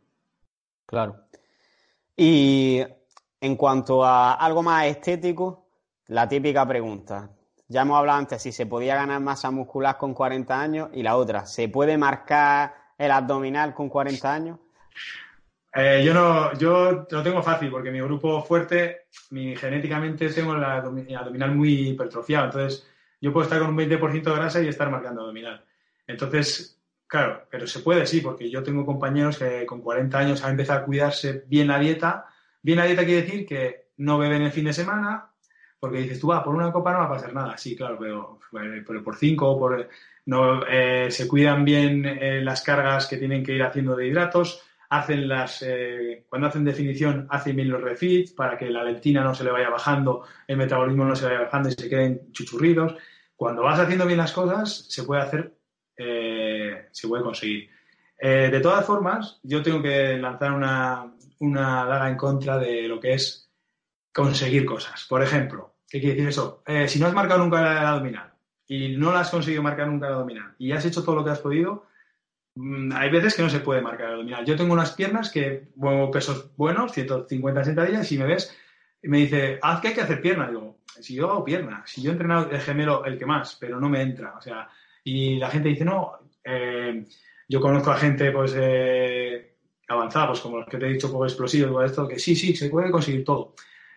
Claro. Y en cuanto a algo más estético, la típica pregunta. Ya hemos hablado antes si se podía ganar masa muscular con 40 años y la otra, ¿se puede marcar el abdominal con 40 años? Eh, yo no, yo lo tengo fácil porque mi grupo fuerte, mi genéticamente tengo el abdominal muy hipertrofiado, entonces yo puedo estar con un 20% de grasa y estar marcando abdominal. Entonces, claro, pero se puede, sí, porque yo tengo compañeros que con 40 años han empezado a cuidarse bien la dieta. Bien la dieta quiere decir que no beben el fin de semana, porque dices tú, va, por una copa no va a pasar nada. Sí, claro, pero, por cinco, por, no, eh, se cuidan bien eh, las cargas que tienen que ir haciendo de hidratos hacen las, eh, cuando hacen definición, hacen bien los refits para que la leptina no se le vaya bajando, el metabolismo no se vaya bajando y se queden chuchurridos. Cuando vas haciendo bien las cosas, se puede hacer, eh, se puede conseguir. Eh, de todas formas, yo tengo que lanzar una, una daga en contra de lo que es conseguir cosas. Por ejemplo, ¿qué quiere decir eso? si no has marcado nunca el abdominal y no la has conseguido marcar nunca el abdominal y has hecho todo lo que has podido, hay veces que no se puede marcar abdominal. Yo tengo unas piernas que muevo pesos buenos, 150 sentadillas, y me ves y me dice, haz que hay que hacer pierna. Digo, si yo hago pierna, si yo he entrenado el gemelo el que más, pero no me entra. O sea, Y la gente dice, no, eh, yo conozco a gente pues eh, avanzada, pues como los que te he dicho, poco explosivos, igual esto, que sí, sí, se puede conseguir todo.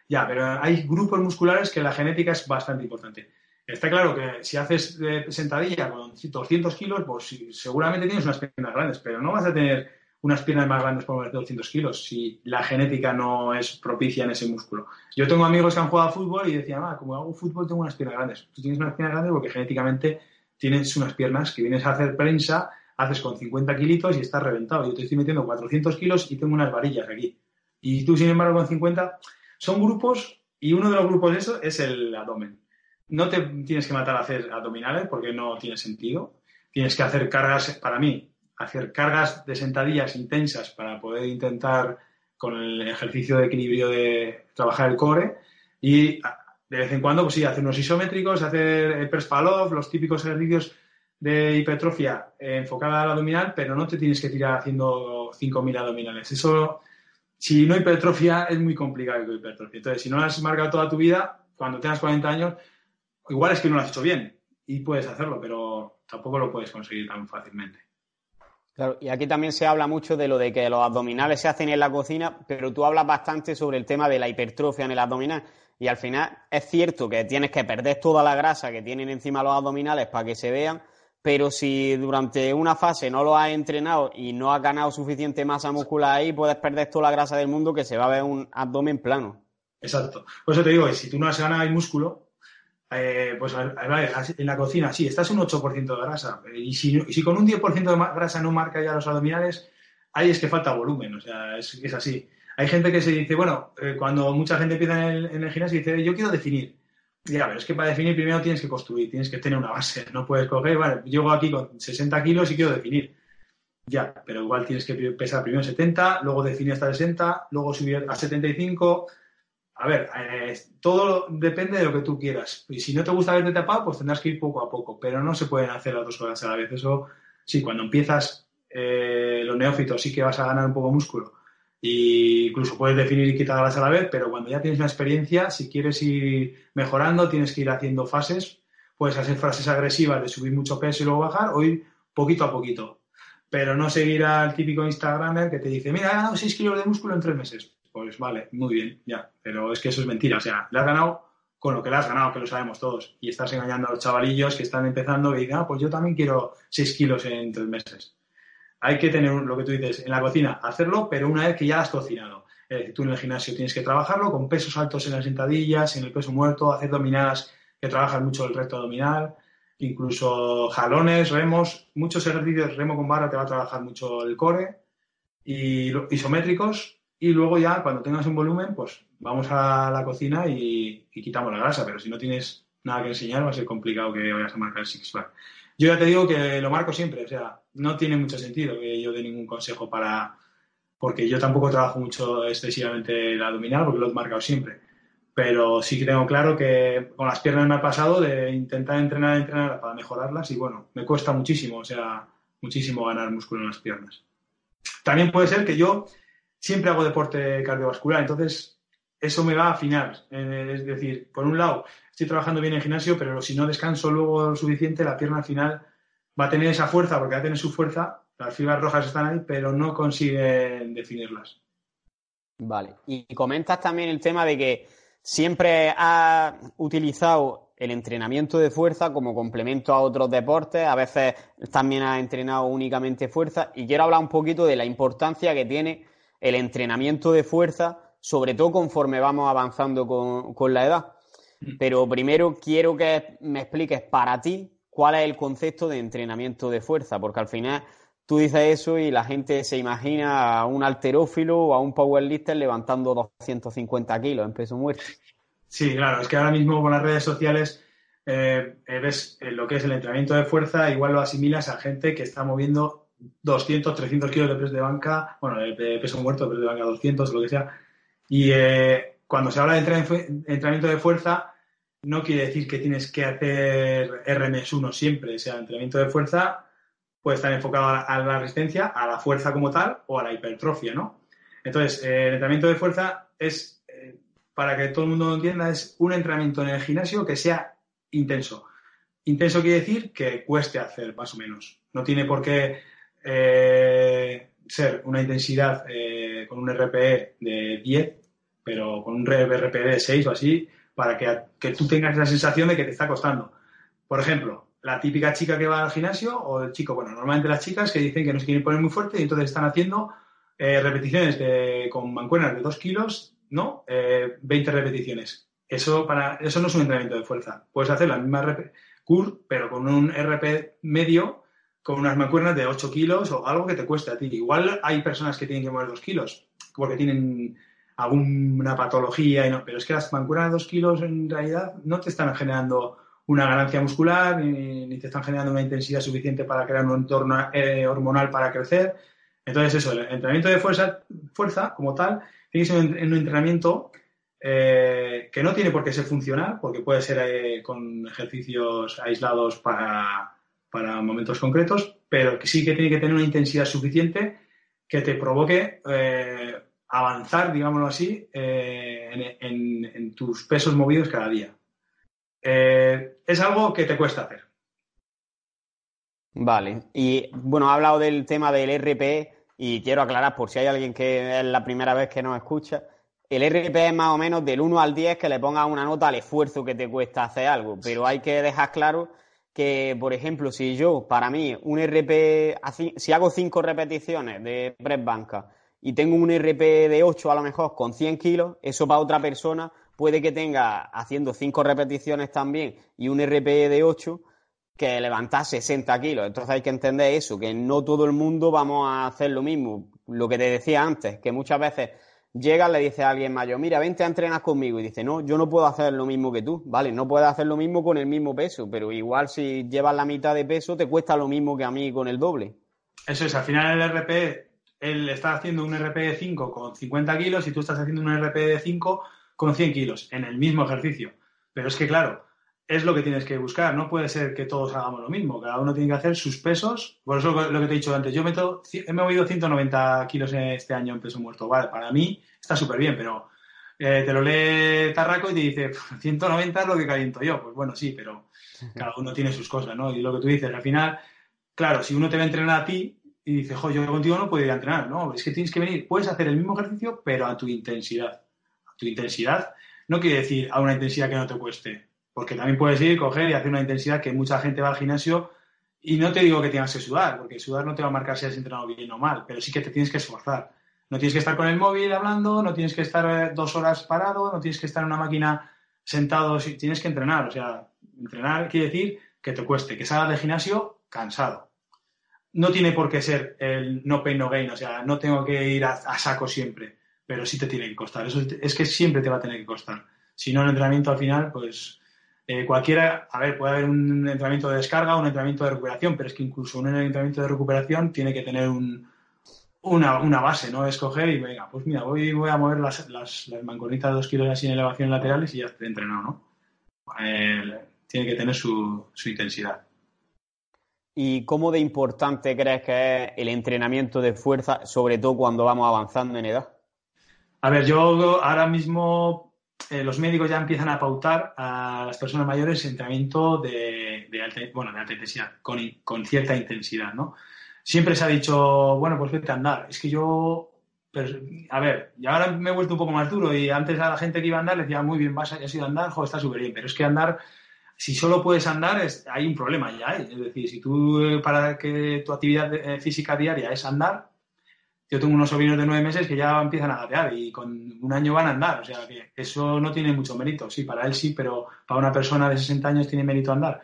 Ya, pero hay grupos musculares que la genética es bastante importante. Está claro que si haces sentadilla con 200 kilos, pues seguramente tienes unas piernas grandes, pero no vas a tener unas piernas más grandes por 200 kilos si la genética no es propicia en ese músculo. Yo tengo amigos que han jugado a fútbol y decían, ah, como hago fútbol tengo unas piernas grandes. Tú tienes unas piernas grandes porque genéticamente tienes unas piernas que vienes a hacer prensa, haces con 50 kilitos y estás reventado. Yo te estoy metiendo 400 kilos y tengo unas varillas aquí. Y tú, sin embargo, con 50, son grupos y uno de los grupos de eso es el abdomen. No te tienes que matar a hacer abdominales porque no tiene sentido. Tienes que hacer cargas, para mí, hacer cargas de sentadillas intensas para poder intentar con el ejercicio de equilibrio de trabajar el core y de vez en cuando, pues sí, hacer unos isométricos, hacer el press off, los típicos ejercicios de hipertrofia enfocada al abdominal, pero no te tienes que tirar haciendo 5.000 abdominales. Eso, si no hipertrofia, es muy complicado que hipertrofia. Entonces, si no lo has marcado toda tu vida, cuando tengas 40 años, igual es que no lo has hecho bien y puedes hacerlo, pero tampoco lo puedes conseguir tan fácilmente. Claro, y aquí también se habla mucho de lo de que los abdominales se hacen en la cocina, pero tú hablas bastante sobre el tema de la hipertrofia en el abdominal. Y al final es cierto que tienes que perder toda la grasa que tienen encima los abdominales para que se vean, pero si durante una fase no lo has entrenado y no has ganado suficiente masa muscular ahí, puedes perder toda la grasa del mundo que se va a ver un abdomen plano. Exacto. Por eso te digo si tú no has ganado el músculo, eh, pues en la cocina sí, estás un 8% de grasa. Y si, si, con un 10% de grasa no marca ya los abdominales, ahí es que falta volumen, o sea, es, es así. Hay gente que se dice, bueno, eh, cuando mucha gente empieza en el, en el, gimnasio dice, yo quiero definir. Ya, pero es que para definir primero tienes que construir, tienes que tener una base. No puedes coger, vale, llego aquí con 60 kilos y quiero definir. Ya, pero igual tienes que pesar primero 70, luego definir hasta 60, luego subir a 75. A ver, eh, todo depende de lo que tú quieras. Y si no te gusta verte tapado, pues tendrás que ir poco a poco. Pero no se pueden hacer las dos cosas a la vez. Eso, sí, cuando empiezas eh, los neófitos sí que vas a ganar un poco de músculo y incluso puedes definir y quitar a la vez, pero cuando ya tienes una experiencia, si quieres ir mejorando, tienes que ir haciendo fases. Puedes hacer fases agresivas de subir mucho peso y luego bajar o ir poquito a poquito. Pero no seguir al típico Instagramer que te dice, mira, he ganado 6 kilos de músculo en 3 meses. Pues vale, muy bien, ya. Pero es que eso es mentira. O sea, le has ganado con lo que le has ganado, que lo sabemos todos. Y estás engañando a los chavalillos que están empezando y dicen, ah, pues yo también quiero 6 kilos en 3 meses hay que tener lo que tú dices en la cocina, hacerlo, pero una vez que ya has cocinado. Es decir, tú en el gimnasio tienes que trabajarlo con pesos altos en las sentadillas, en el peso muerto, hacer dominadas que trabajan mucho el recto abdominal, incluso jalones, remos, muchos ejercicios remo con barra te va a trabajar mucho el core y isométricos y luego ya cuando tengas un volumen pues vamos a la cocina y, quitamos la grasa, pero si no tienes nada que enseñar va a ser complicado que vayas a marcar el six pack. Yo ya te digo que lo marco siempre, o sea, no tiene mucho sentido que yo dé ningún consejo para. Porque yo tampoco trabajo mucho excesivamente el abdominal, porque lo he marcado siempre. Pero sí que tengo claro que con las piernas me ha pasado de intentar entrenar, entrenar para mejorarlas y bueno, me cuesta muchísimo, o sea, muchísimo ganar músculo en las piernas. También puede ser que yo siempre hago deporte cardiovascular, entonces eso me va a afinar. Es decir, por un lado, estoy trabajando bien en gimnasio, pero si no descanso luego lo suficiente, la pierna al final va a tener esa fuerza, porque va a tener su fuerza, las fibras rojas están ahí, pero no consiguen definirlas. Vale. Y comentas también el tema de que siempre has utilizado el entrenamiento de fuerza como complemento a otros deportes, a veces también has entrenado únicamente fuerza, y quiero hablar un poquito de la importancia que tiene el entrenamiento de fuerza sobre todo conforme vamos avanzando con, la edad. Mm. Pero primero quiero que me expliques para ti cuál es el concepto de entrenamiento de fuerza, porque al final tú dices eso y la gente se imagina a un alterófilo o a un powerlifter levantando 250 kilos en peso muerto. Sí, claro, es que ahora mismo con las redes sociales eh, eh, ves eh, lo que es el entrenamiento de fuerza, igual lo asimilas a gente que está moviendo 200, 300 kilos de peso de banca, bueno, de peso muerto, de peso de banca 200, lo que sea, y eh, cuando se habla de entrenamiento de fuerza, no quiere decir que tienes que hacer RMS1 siempre. O sea, el entrenamiento de fuerza puede estar enfocado a la resistencia, a la fuerza como tal o a la hipertrofia, ¿no? Entonces, eh, el entrenamiento de fuerza es, eh, para que todo el mundo lo entienda, es un entrenamiento en el gimnasio que sea intenso. intenso quiere decir que cueste hacer, más o menos. No tiene por qué eh, ser una intensidad eh, con un RPE de 10, pero con un RPE de 6 o así, para que, que tú tengas la sensación de que te está costando. Por ejemplo, la típica chica que va al gimnasio o el chico, bueno, normalmente las chicas que dicen que no se quieren poner muy fuerte y entonces están haciendo eh, repeticiones de, con mancuernas de 2 kilos, ¿no? 20 repeticiones. Eso, para, eso no es un entrenamiento de fuerza. Puedes hacer la misma CUR, pero con un RP medio, con unas mancuernas de 8 kilos o algo que te cueste a ti. Igual hay personas que tienen que mover 2 kilos porque tienen alguna patología, y no, pero es que las mancuernas de 2 kilos en realidad no te están generando una ganancia muscular ni, te están generando una intensidad suficiente para crear un entorno eh, hormonal para crecer. Entonces, eso, el entrenamiento de fuerza, fuerza como tal, tiene que ser un entrenamiento eh, que no tiene por qué ser funcional, porque puede ser eh, con ejercicios aislados para, momentos concretos, pero que sí que tiene que tener una intensidad suficiente que te provoque eh, avanzar, digámoslo así, en, tus pesos movidos cada día. es algo que te cuesta hacer. Vale, y bueno, ha hablado del tema del RP y quiero aclarar por si hay alguien que es la primera vez que nos escucha el RP es más o menos del 1 al 10 que le pongas una nota al esfuerzo que te cuesta hacer algo, pero hay que dejar claro que, por ejemplo, si yo, para mí, un RP, si hago 5 repeticiones de press banca y tengo un RP de 8 a lo mejor con 100 kilos, eso para otra persona puede que tenga haciendo 5 repeticiones también y un RP de 8 que levanta 60 kilos. Entonces hay que entender eso, que no todo el mundo vamos a hacer lo mismo. Lo que te decía antes, que muchas veces llega, le dice a alguien mayor, mira, vente a entrenar conmigo. Y dice, no, yo no puedo hacer lo mismo que tú. Vale, no puedes hacer lo mismo con el mismo peso, pero igual si llevas la mitad de peso, te cuesta lo mismo que a mí con el doble. Eso es, al final el RP, él está haciendo un RP de 5 con 50 kilos y tú estás haciendo un RP de 5 con 100 kilos en el mismo ejercicio. Pero es que, claro, es lo que tienes que buscar. No puede ser que todos hagamos lo mismo. Cada uno tiene que hacer sus pesos. Por eso lo que te he dicho antes. Yo meto, he movido 190 kilos este año en peso muerto. Vale, para mí está súper bien, pero eh, te lo lee Tarraco y te dice, 190 es lo que caliento yo. Pues bueno, sí, pero cada uno tiene sus cosas, ¿no? Y lo que tú dices, al final, claro, si uno te va a entrenar a ti y dice, jo, yo contigo no puedo ir a entrenar, no, es que tienes que venir, puedes hacer el mismo ejercicio, pero a tu intensidad. A tu intensidad no quiere decir a una intensidad que no te cueste porque también puedes ir, coger y hacer una intensidad que mucha gente va al gimnasio y no te digo que tengas que sudar, porque sudar no te va a marcar si has entrenado bien o mal, pero sí que te tienes que esforzar. No tienes que estar con el móvil hablando, no tienes que estar eh, dos horas parado, no tienes que estar en una máquina sentado, tienes que entrenar. O sea, entrenar quiere decir que te cueste, que salgas del gimnasio cansado. No tiene por qué ser el no pain, no gain, o sea, no tengo que ir a, a saco siempre, pero sí te tiene que costar. Eso es que siempre te va a tener que costar. Si no, el entrenamiento al final, pues eh, cualquiera, a ver, puede haber un entrenamiento de descarga, un entrenamiento de recuperación, pero es que incluso un entrenamiento de recuperación tiene que tener una, base, ¿no? Escoger y venga, pues mira, voy, voy a mover las, las, las mancornitas de dos kilos así en elevaciones laterales y ya estoy entrenado, ¿no? Eh, tiene que tener su, su intensidad. ¿Y cómo de importante crees que es el entrenamiento de fuerza, sobre todo cuando vamos avanzando en edad? A ver, yo ahora mismo eh, los médicos ya empiezan a pautar a las personas mayores entrenamiento de, alta, bueno, de alta intensidad, con, cierta intensidad, ¿no? Siempre se ha dicho, bueno, pues vete a andar. Es que yo, a ver, y ahora me he vuelto un poco más duro y antes a la gente que iba a andar le decía, muy bien, vas has ido a andar, jo, está súper bien, pero es que andar, si solo puedes andar, hay un problema ya, ¿eh? es decir, si tú, eh, para que tu actividad física diaria es andar, yo tengo unos sobrinos de nueve meses que ya empiezan a gatear y con un año van a andar. O sea que eso no tiene mucho mérito. Sí, para él sí, pero para una persona de 60 años tiene mérito andar.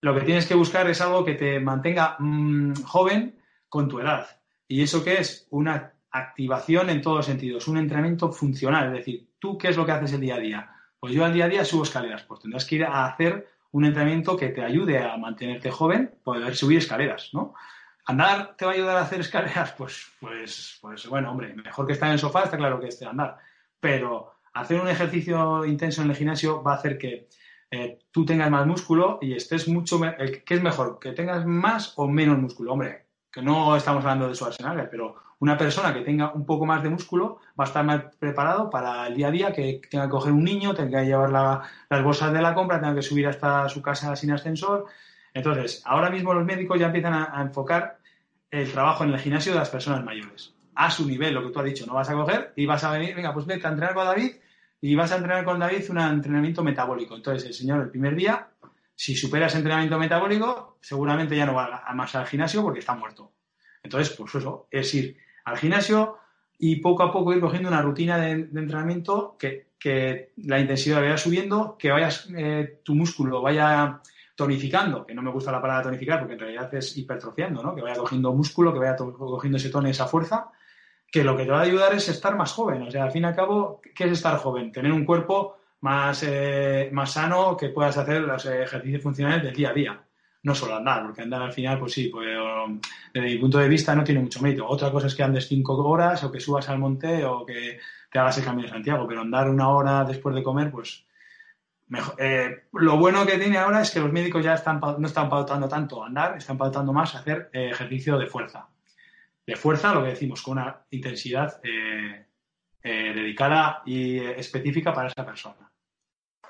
Lo que tienes que buscar es algo que te mantenga mm, joven con tu edad. ¿Y eso qué es? Una activación en todos los sentidos, un entrenamiento funcional. Es decir, ¿tú qué es lo que haces el día a día? Pues yo al día a día subo escaleras. Pues tendrás que ir a hacer un entrenamiento que te ayude a mantenerte joven, poder subir escaleras, ¿no? ¿Andar te va a ayudar a hacer escaleras? Pues, pues, pues bueno, hombre, mejor que estar en el sofá, está claro que esté andar. Pero hacer un ejercicio intenso en el gimnasio va a hacer que eh, tú tengas más músculo y estés mucho... ¿Qué es mejor? ¿Que tengas más o menos músculo? Hombre, que no estamos hablando de su arsenal, pero Una persona que tenga un poco más de músculo va a estar más preparado para el día a día, que tenga que coger un niño, tenga que llevar las bolsas de la compra, tenga que subir hasta su casa sin ascensor. Entonces, ahora mismo los médicos ya empiezan a, enfocar el trabajo en el gimnasio de las personas mayores. A su nivel, lo que tú has dicho, no vas a coger y vas a venir, venga, pues vete a entrenar con David y vas a entrenar con David un entrenamiento metabólico. Entonces, el señor el primer día, si supera ese entrenamiento metabólico, seguramente ya no va a más al gimnasio porque está muerto. Entonces, pues eso, es ir al gimnasio y poco a poco ir cogiendo una rutina de, entrenamiento que, la intensidad vaya subiendo, que vayas, eh, tu músculo vaya tonificando, que no me gusta la palabra tonificar porque en realidad es hipertrofiando, ¿no? Que vaya cogiendo músculo, que vaya cogiendo ese tono, esa fuerza, que lo que te va a ayudar es estar más joven. O sea, al fin y al cabo, ¿qué es estar joven? Tener un cuerpo más, eh, más sano que puedas hacer los ejercicios funcionales del día a día no solo andar, porque andar al final, pues sí, pues, desde mi punto de vista no tiene mucho mérito. Otra cosa es que andes cinco horas o que subas al monte o que te hagas el cambio de Santiago, pero andar una hora después de comer, pues mejor. Eh, lo bueno que tiene ahora es que los médicos ya están, no están pautando tanto andar, están pautando más hacer eh, ejercicio de fuerza. De fuerza, lo que decimos, con una intensidad eh, dedicada y específica para esa persona.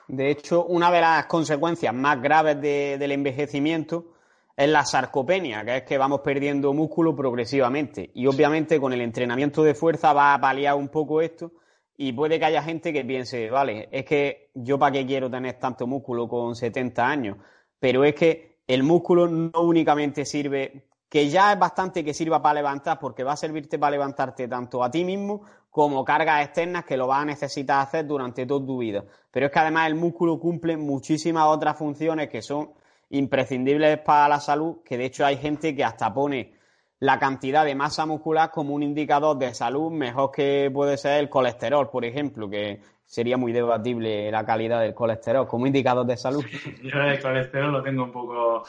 De hecho, una de las consecuencias más graves del envejecimiento es la sarcopenia, que es que vamos perdiendo músculo progresivamente. Y obviamente con el entrenamiento de fuerza va a paliar un poco esto y puede que haya gente que piense, vale, es que yo para qué quiero tener tanto músculo con 70 años, pero es que el músculo no únicamente sirve, que ya es bastante que sirva para levantar, porque va a servirte para levantarte tanto a ti mismo como cargas externas que lo vas a necesitar hacer durante toda tu vida. Pero es que además el músculo cumple muchísimas otras funciones que son imprescindibles para la salud, que de hecho hay gente que hasta pone la cantidad de masa muscular como un indicador de salud mejor que puede ser el colesterol, por ejemplo, que sería muy debatible la calidad del colesterol como indicador de salud. Yo el colesterol lo tengo un poco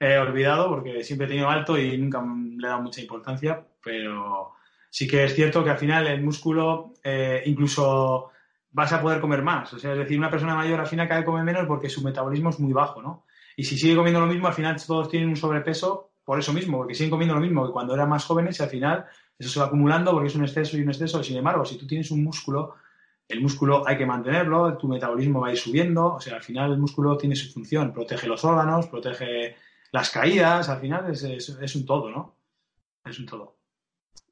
eh, olvidado porque siempre he tenido alto y nunca le he dado mucha importancia, pero sí que es cierto que al final el músculo eh, incluso vas a poder comer más. O sea, es decir, una persona mayor al final cada vez come menos porque su metabolismo es muy bajo, ¿no? Y si sigue comiendo lo mismo, al final todos tienen un sobrepeso por eso mismo, porque siguen comiendo lo mismo que cuando eran más jóvenes y al final eso se va acumulando porque es un exceso y un exceso. Sin embargo, si tú tienes un músculo, el músculo hay que mantenerlo, tu metabolismo va a ir subiendo, o sea, al final el músculo tiene su función, protege los órganos, protege las caídas, al final es, un todo, ¿no? Es un todo.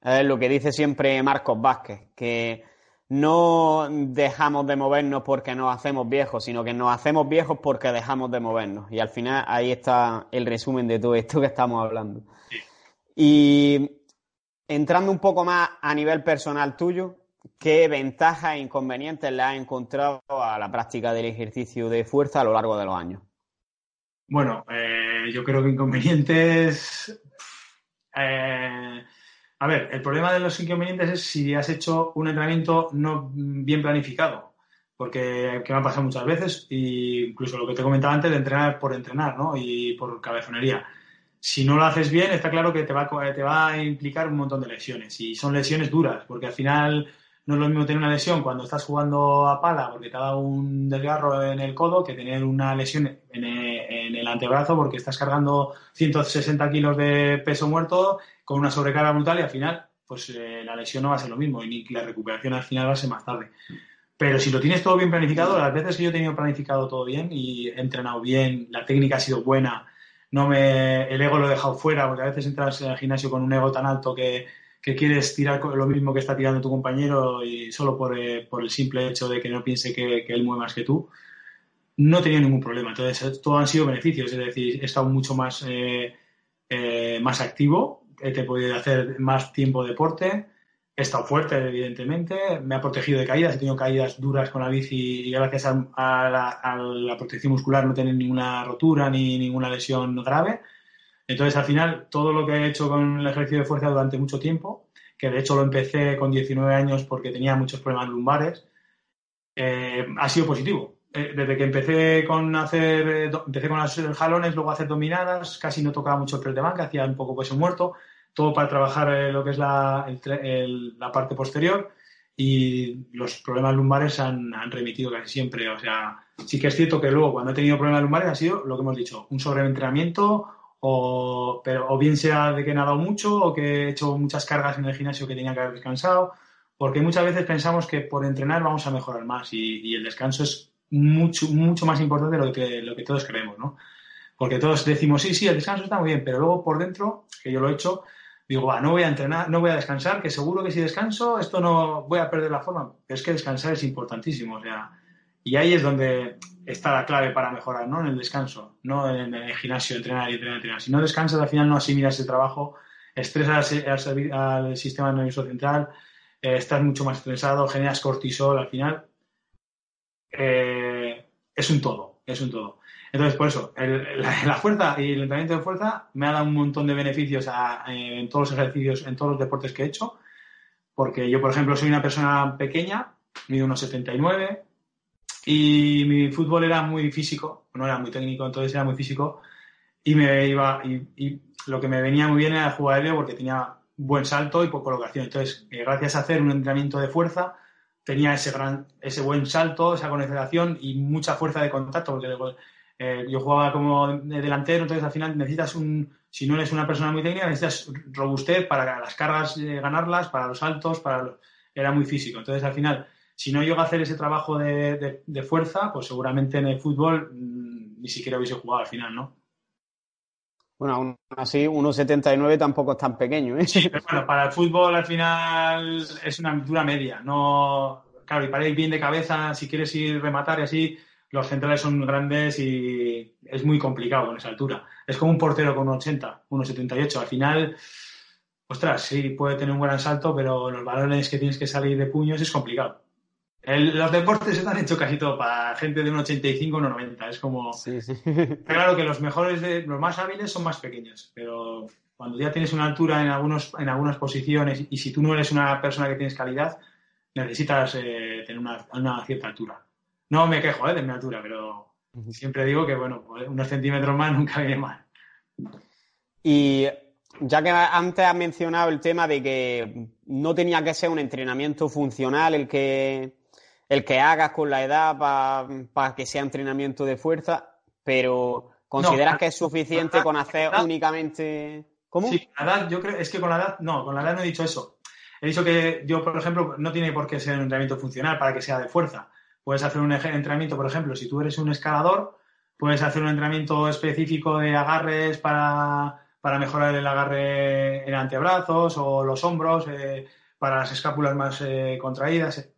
Es lo que dice siempre Marcos Vázquez, que no dejamos de movernos porque nos hacemos viejos, sino que nos hacemos viejos porque dejamos de movernos. Y al final ahí está el resumen de todo esto que estamos hablando. Y entrando un poco más a nivel personal tuyo, ¿qué ventajas e inconvenientes le has encontrado a la práctica del ejercicio de fuerza a lo largo de los años? Bueno, eh, yo creo que inconvenientes. Eh, a ver, el problema de los inconvenientes es si has hecho un entrenamiento no bien planificado, porque que me ha pasado muchas veces, e incluso lo que te comentaba antes de entrenar por entrenar, ¿no? Y por cabezonería. Si no lo haces bien, está claro que te va, te va a implicar un montón de lesiones, y son lesiones duras, porque al final no es lo mismo tener una lesión cuando estás jugando a pala porque te ha dado un desgarro en el codo que tener una lesión en el, antebrazo porque estás cargando 160 kilos de peso muerto con una sobrecarga brutal y al final pues eh, la lesión no va a ser lo mismo y la recuperación al final va a ser más tarde. Pero si lo tienes todo bien planificado, las veces que yo he tenido planificado todo bien y he entrenado bien, la técnica ha sido buena, no me, el ego lo he dejado fuera, porque a veces entras en el gimnasio con un ego tan alto que, que quieres tirar lo mismo que está tirando tu compañero y solo por, eh, por el simple hecho de que no piense que, él mueve más que tú, no tenido ningún problema. Entonces, todo han sido beneficios, es decir, he estado mucho más, eh, eh, más activo, he podido hacer más tiempo de deporte, he estado fuerte, evidentemente, me ha protegido de caídas, he tenido caídas duras con la bici y gracias a, la, a la, protección muscular no tener ninguna rotura ni ninguna lesión grave. Entonces, al final, todo lo que he hecho con el ejercicio de fuerza durante mucho tiempo, que de hecho lo empecé con 19 años porque tenía muchos problemas lumbares, eh, ha sido positivo. Eh, desde que empecé con hacer, eh, empecé con los jalones, luego hacer dominadas, casi no tocaba mucho el press de banca, hacía un poco peso muerto, todo para trabajar lo que es la, la, parte posterior y los problemas lumbares han, han, remitido casi siempre. O sea, sí que es cierto que luego cuando he tenido problemas lumbares ha sido lo que hemos dicho, un sobreentrenamiento o, pero, o bien sea de que he nadado mucho o que he hecho muchas cargas en el gimnasio que tenía que haber descansado, porque muchas veces pensamos que por entrenar vamos a mejorar más y, el descanso es mucho, mucho más importante de lo que, lo que todos creemos, ¿no? Porque todos decimos, sí, sí, el descanso está muy bien, pero luego por dentro, que yo lo he hecho, digo, va, no voy a entrenar, no voy a descansar, que seguro que si descanso, esto no voy a perder la forma. Pero es que descansar es importantísimo, o sea, y ahí es donde está la clave para mejorar, ¿no? En el descanso, no en el gimnasio, entrenar y entrenar, entrenar. Si no descansas, al final no asimilas ese trabajo, estresas al, sistema nervioso central, eh, estás mucho más estresado, generas cortisol, al final eh, es un todo, es un todo. Entonces, por eso, la, fuerza y el entrenamiento de fuerza me ha dado un montón de beneficios en todos los ejercicios, en todos los deportes que he hecho, porque yo, por ejemplo, soy una persona pequeña, mido unos 79, y mi fútbol era muy físico, no era muy técnico, entonces era muy físico, y me iba, y, lo que me venía muy bien era jugar aéreo porque tenía buen salto y poca colocación. Entonces, eh, gracias a hacer un entrenamiento de fuerza, tenía ese gran, ese buen salto, esa concentración y mucha fuerza de contacto, porque eh, yo jugaba como delantero, entonces al final necesitas un, si no eres una persona muy técnica, necesitas robustez para las cargas eh, ganarlas, para los saltos, para era muy físico. Entonces al final, si no llego a hacer ese trabajo de, fuerza, pues seguramente en el fútbol mm, ni siquiera hubiese jugado al final, ¿no? Bueno, aún así, 1,79 tampoco es tan pequeño, ¿eh? Sí, pero bueno, para el fútbol al final es una altura media, no... Claro, y para ir bien de cabeza, si quieres ir rematar y así, los centrales son grandes y es muy complicado con esa altura. Es como un portero con 1,80, 1,78. Al final, ostras, sí, puede tener un gran salto, pero los balones que tienes que salir de puños es complicado. Los deportes están hechos casi todo para gente de 1,85 o 1,90. Es como. Sí, sí. Claro que los mejores, de, los más hábiles son más pequeños, pero cuando ya tienes una altura en, algunos, en algunas posiciones y si tú no eres una persona que tienes calidad, necesitas eh, tener una cierta altura. No me quejo ¿eh? de mi altura, pero siempre digo que, bueno, pues, unos centímetros más nunca viene mal. Y ya que antes has mencionado el tema de que no tenía que ser un entrenamiento funcional el que, el que hagas con la edad para que sea entrenamiento de fuerza, pero ¿consideras que es suficiente con hacer únicamente... ¿Cómo? Sí, con la edad, yo creo, es que con la edad, no, con la edad no he dicho eso. He dicho que yo, por ejemplo, no tiene por qué ser un entrenamiento funcional para que sea de fuerza. Puedes hacer un entrenamiento, por ejemplo, si tú eres un escalador, puedes hacer un entrenamiento específico de agarres para, mejorar el agarre en antebrazos o los hombros, eh, para las escápulas más eh, contraídas.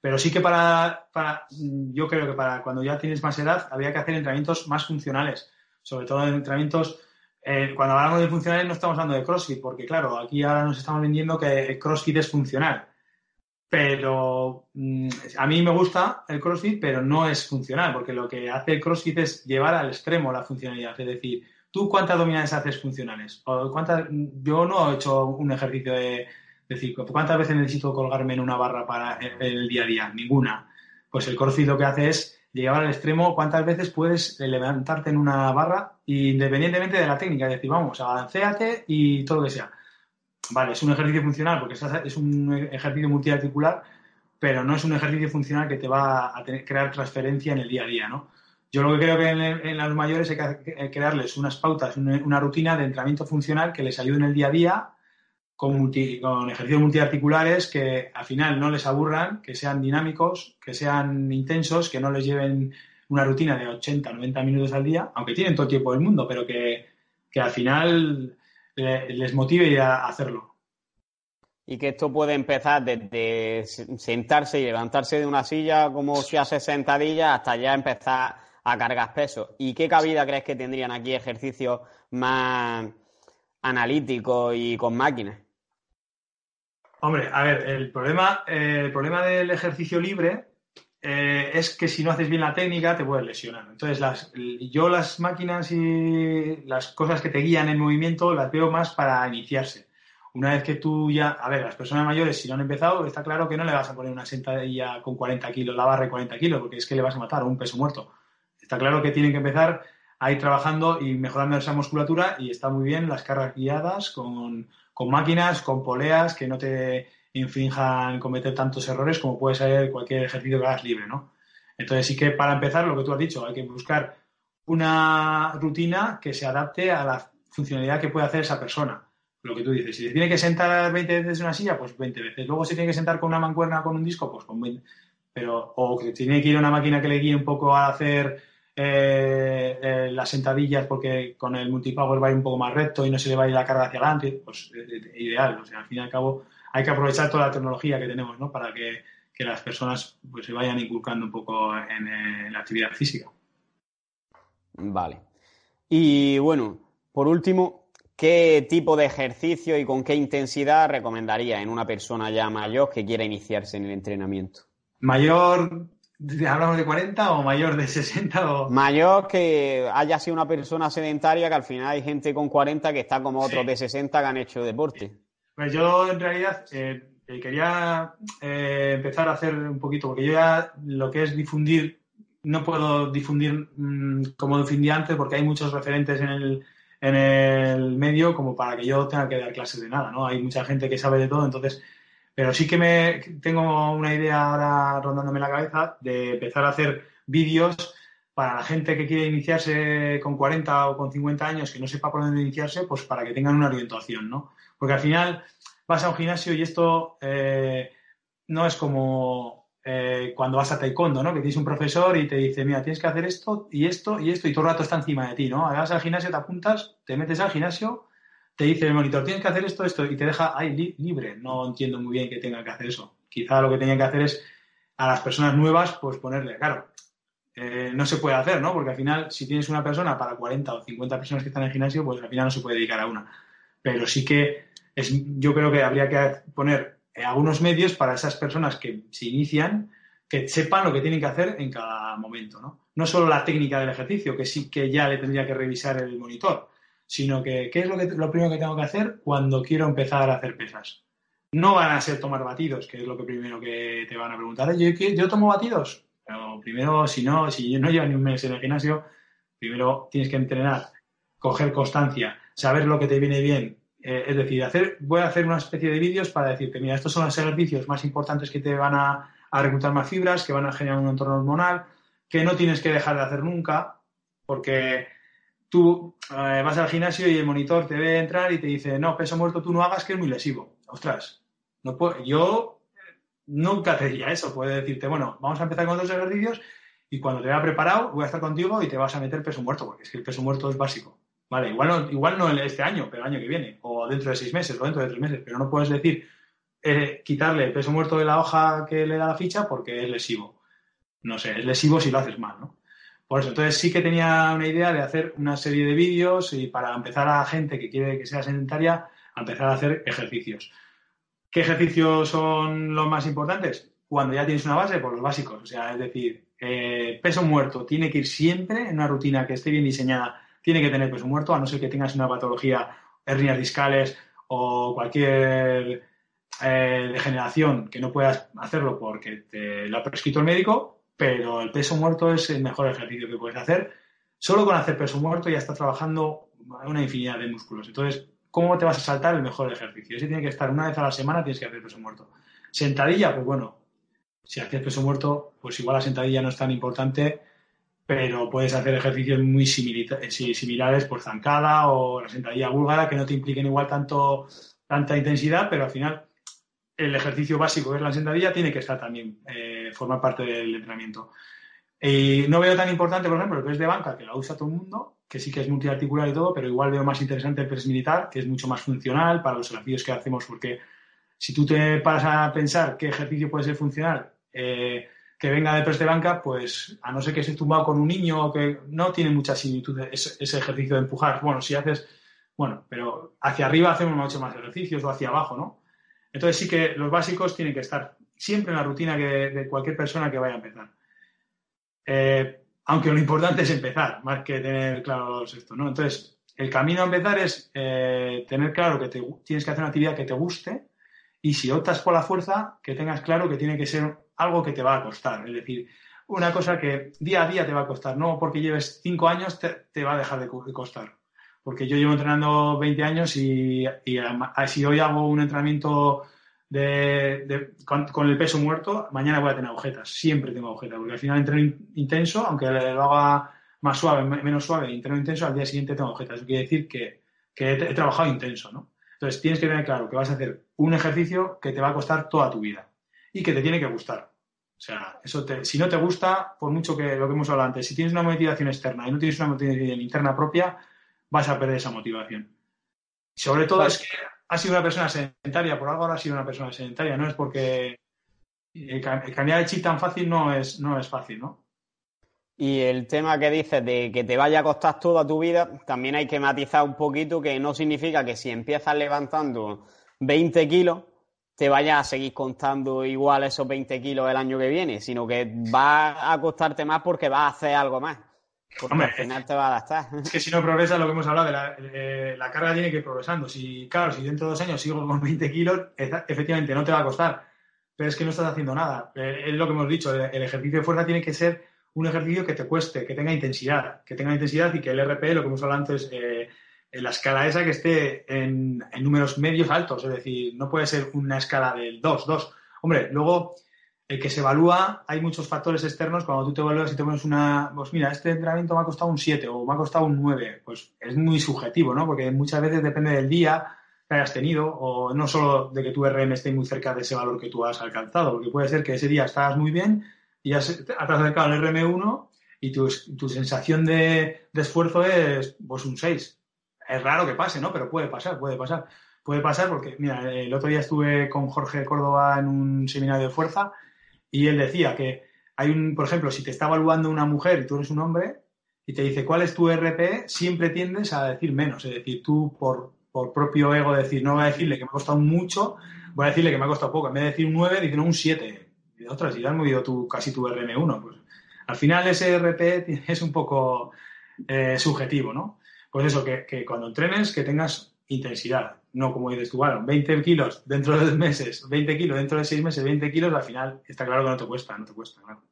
Pero sí que para, yo creo que para cuando ya tienes más edad, habría que hacer entrenamientos más funcionales, sobre todo entrenamientos eh, cuando hablamos de funcionales no estamos hablando de CrossFit, porque claro, aquí ahora nos estamos vendiendo que CrossFit es funcional pero mm, a mí me gusta el CrossFit, pero no es funcional, porque lo que hace el CrossFit es llevar al extremo la funcionalidad. Es decir, ¿tú cuántas abdominales haces funcionales? ¿O cuántas, yo no he hecho un ejercicio de decir, ¿cuántas veces necesito colgarme en una barra para el día a día? Ninguna. Pues el CrossFit lo que hace es llevar al extremo cuántas veces puedes levantarte en una barra independientemente de la técnica. Es decir, vamos, avancéate y todo lo que sea. Vale, es un ejercicio funcional porque es un ejercicio multiarticular, pero no es un ejercicio funcional que te va a crear transferencia en el día a día, ¿no? Yo lo que creo que en, los mayores hay que, crearles unas pautas, una, rutina de entrenamiento funcional que les ayude en el día a día con, con ejercicios multiarticulares que al final no les aburran, que sean dinámicos, que sean intensos, que no les lleven una rutina de 80, 90 minutos al día, aunque tienen todo el tiempo del mundo, pero que, que al final les motive a hacerlo. Y que esto puede empezar desde sentarse y levantarse de una silla como si hace sentadillas hasta ya empezar a cargar pesos. ¿Y qué cabida crees que tendrían aquí ejercicios más analíticos y con máquinas? Hombre, a ver, el problema, el problema del ejercicio libre eh, es que si no haces bien la técnica te puedes lesionar. Entonces, yo las máquinas y las cosas que te guían en movimiento las veo más para iniciarse. Una vez que tú ya, a ver, las personas mayores, si no han empezado, está claro que no le vas a poner una sentadilla con 40 kilos, la barra de 40 kilos, porque es que le vas a matar un peso muerto. Está claro que tienen que empezar a ir trabajando y mejorando esa musculatura y está muy bien las cargas guiadas con, con máquinas, con poleas que no te infrinjan cometer tantos errores como puede ser cualquier ejercicio que hagas libre, ¿no? Entonces sí que para empezar, lo que tú has dicho, hay que buscar una rutina que se adapte a la funcionalidad que puede hacer esa persona. Lo que tú dices, si se tiene que sentar 20 veces en una silla, pues 20 veces. Luego se tiene que sentar con una mancuerna con un disco, pues con 20. Pero, o que tiene que ir a una máquina que le guíe un poco a hacer eh, eh, las sentadillas porque con el multipower va a ir un poco más recto y no se le va a ir la carga hacia adelante, pues ideal. O sea, al fin y al cabo hay que aprovechar toda la tecnología que tenemos, ¿no? Para que, las personas pues se vayan inculcando un poco en, la actividad física. Vale. Y bueno, por último, ¿qué tipo de ejercicio y con qué intensidad recomendaría en una persona ya mayor que quiera iniciarse en el entrenamiento? Mayor, ¿Hablamos de 40 o mayor de 60? O... Mayor que haya sido una persona sedentaria, que al final hay gente con 40 que está como otros de 60 que han hecho deporte. Pues yo en realidad eh, eh, quería eh, empezar a hacer un poquito, porque yo ya lo que es difundir, no puedo difundir mm, como difundía antes porque hay muchos referentes en el, en el medio como para que yo tenga que dar clases de nada, ¿no? Hay mucha gente que sabe de todo, entonces pero sí que me tengo una idea ahora rondándome la cabeza de empezar a hacer vídeos para la gente que quiere iniciarse con 40 o con 50 años, que no sepa por dónde iniciarse, pues para que tengan una orientación, ¿no? Porque al final vas a un gimnasio y esto eh, no es como eh, cuando vas a taekwondo, ¿no? Que tienes un profesor y te dice, mira, tienes que hacer esto y esto y esto y todo el rato está encima de ti, ¿no? Vas al gimnasio, te apuntas, te metes al gimnasio te dice el monitor, tienes que hacer esto, esto, y te deja ahí libre. No entiendo muy bien que tenga que hacer eso. Quizá lo que tenía que hacer es a las personas nuevas, pues ponerle, claro, eh, no se puede hacer, ¿no? Porque al final, si tienes una persona para 40 o 50 personas que están en el gimnasio, pues al final no se puede dedicar a una. Pero sí que es, yo creo que habría que poner algunos medios para esas personas que se inician, que sepan lo que tienen que hacer en cada momento, ¿no? No solo la técnica del ejercicio, que sí que ya le tendría que revisar el monitor, sino que qué es lo, que, lo primero que tengo que hacer cuando quiero empezar a hacer pesas. No van a ser tomar batidos, que es lo que primero que te van a preguntar. ¿Yo, yo tomo batidos? Pero primero, si no, si no llevas ni un mes en el gimnasio, primero tienes que entrenar, coger constancia, saber lo que te viene bien. Eh, es decir, hacer, voy a hacer una especie de vídeos para decirte, mira, estos son los ejercicios más importantes que te van a, a reclutar más fibras, que van a generar un entorno hormonal, que no tienes que dejar de hacer nunca, porque tú eh, vas al gimnasio y el monitor te ve entrar y te dice, no, peso muerto tú no hagas, que es muy lesivo. Ostras, no puedo, yo nunca te diría eso. Puede decirte, bueno, vamos a empezar con dos ejercicios y cuando te vea preparado voy a estar contigo y te vas a meter peso muerto, porque es que el peso muerto es básico. Vale, igual no, igual no este año, pero el año que viene, o dentro de seis meses, o dentro de tres meses, pero no puedes decir eh, quitarle el peso muerto de la hoja que le da la ficha porque es lesivo. No sé, es lesivo si lo haces mal, ¿no? Por eso, entonces sí que tenía una idea de hacer una serie de vídeos y para empezar a la gente que quiere que sea sedentaria, a empezar a hacer ejercicios. ¿Qué ejercicios son los más importantes? Cuando ya tienes una base, por pues los básicos. O sea, es decir, eh, peso muerto tiene que ir siempre en una rutina que esté bien diseñada, tiene que tener peso muerto, a no ser que tengas una patología, hernias discales o cualquier eh, degeneración que no puedas hacerlo porque te lo ha prescrito el médico, pero el peso muerto es el mejor ejercicio que puedes hacer. Solo con hacer peso muerto ya estás trabajando una infinidad de músculos. Entonces, ¿cómo te vas a saltar el mejor ejercicio? Ese tiene que estar una vez a la semana, tienes que hacer peso muerto. Sentadilla, pues bueno, si haces peso muerto, pues igual la sentadilla no es tan importante, pero puedes hacer ejercicios muy eh, similares por zancada o la sentadilla búlgara que no te impliquen igual tanto, tanta intensidad, pero al final el ejercicio básico que es la sentadilla tiene que estar también, eh, formar parte del entrenamiento. Y no veo tan importante, por ejemplo, el press de banca, que la usa todo el mundo, que sí que es multiarticular y todo, pero igual veo más interesante el press militar, que es mucho más funcional para los ejercicios que hacemos, porque si tú te paras a pensar qué ejercicio puede ser funcional, eh, que venga de press de banca, pues a no ser que estés tumbado con un niño que no tiene mucha similitud ese, ese ejercicio de empujar. Bueno, si haces, bueno, pero hacia arriba hacemos mucho más ejercicios o hacia abajo, ¿no? Entonces sí que los básicos tienen que estar siempre en la rutina de cualquier persona que vaya a empezar. Eh, aunque lo importante es empezar, más que tener claro esto, ¿no? Entonces, el camino a empezar es eh, tener claro que tienes que hacer una actividad que te guste y si optas por la fuerza, que tengas claro que tiene que ser algo que te va a costar. Es decir, una cosa que día a día te va a costar, no porque lleves cinco años te va a dejar de costar porque yo llevo entrenando 20 años y, si hoy hago un entrenamiento con, el peso muerto, mañana voy a tener agujetas. Siempre tengo agujetas, porque al final entreno intenso, aunque lo haga más suave, menos suave, entreno intenso, al día siguiente tengo agujetas. Eso quiere decir que que he, trabajado intenso, ¿no? Entonces tienes que tener claro que vas a hacer un ejercicio que te va a costar toda tu vida y que te tiene que gustar. O sea, eso si no te gusta, por mucho que lo que hemos hablado antes, si tienes una motivación externa y no tienes una motivación interna propia, vas a perder esa motivación. Sobre todo es que has sido una persona sedentaria, por algo ahora has sido una persona sedentaria, no es porque cambiar el chip tan fácil no es, no es fácil, ¿no? Y el tema que dices de que te vaya a costar toda tu vida, también hay que matizar un poquito que no significa que si empiezas levantando 20 kilos, te vaya a seguir costando igual esos 20 kilos el año que viene, sino que va a costarte más porque vas a hacer algo más. Porque al final te va a adaptar. Es que si no progresa, lo que hemos hablado, de la, la carga tiene que ir progresando. Si, claro, si dentro de dos años sigo con 20 kilos, efectivamente no te va a costar, pero es que no estás haciendo nada. Eh, es lo que hemos dicho, el ejercicio de fuerza tiene que ser un ejercicio que te cueste, que tenga intensidad, que tenga intensidad y que el RP, lo que hemos hablado antes, eh, en la escala esa que esté en, números medios altos, es decir, no puede ser una escala del 2, 2. Hombre, luego el que se evalúa, hay muchos factores externos, cuando tú te evalúas y te pones una, pues mira, este entrenamiento me ha costado un 7 o me ha costado un 9, pues es muy subjetivo, ¿no? Porque muchas veces depende del día que hayas tenido o no solo de que tu RM esté muy cerca de ese valor que tú has alcanzado, porque puede ser que ese día estabas muy bien y ya te has acercado al RM1 y tu, sensación de, esfuerzo es pues un 6. Es raro que pase, ¿no? Pero puede pasar, puede pasar. Puede pasar porque, mira, el otro día estuve con Jorge Córdoba en un seminario de fuerza y él decía que hay un, por ejemplo, si te está evaluando una mujer y tú eres un hombre y te dice cuál es tu RP, siempre tiendes a decir menos. Es decir, tú por, por propio ego decir, no voy a decirle que me ha costado mucho, voy a decirle que me ha costado poco. En vez de decir un 9, dice un 7 y otras, si ya has movido tu, casi tu RM1, pues al final ese RP es un poco eh, subjetivo, ¿no? Pues eso, que, cuando entrenes, que tengas intensidad, no como dices tú, bueno, 20 kilos dentro de dos meses, 20 kilos dentro de seis meses, 20 kilos, al final está claro que no te cuesta, no te cuesta, claro.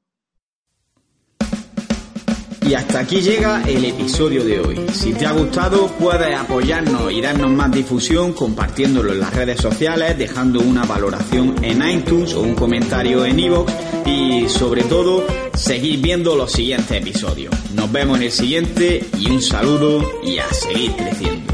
Y hasta aquí llega el episodio de hoy. Si te ha gustado, puedes apoyarnos y darnos más difusión compartiéndolo en las redes sociales, dejando una valoración en iTunes o un comentario en iVoox y sobre todo, seguir viendo los siguientes episodios. Nos vemos en el siguiente y un saludo y a seguir creciendo.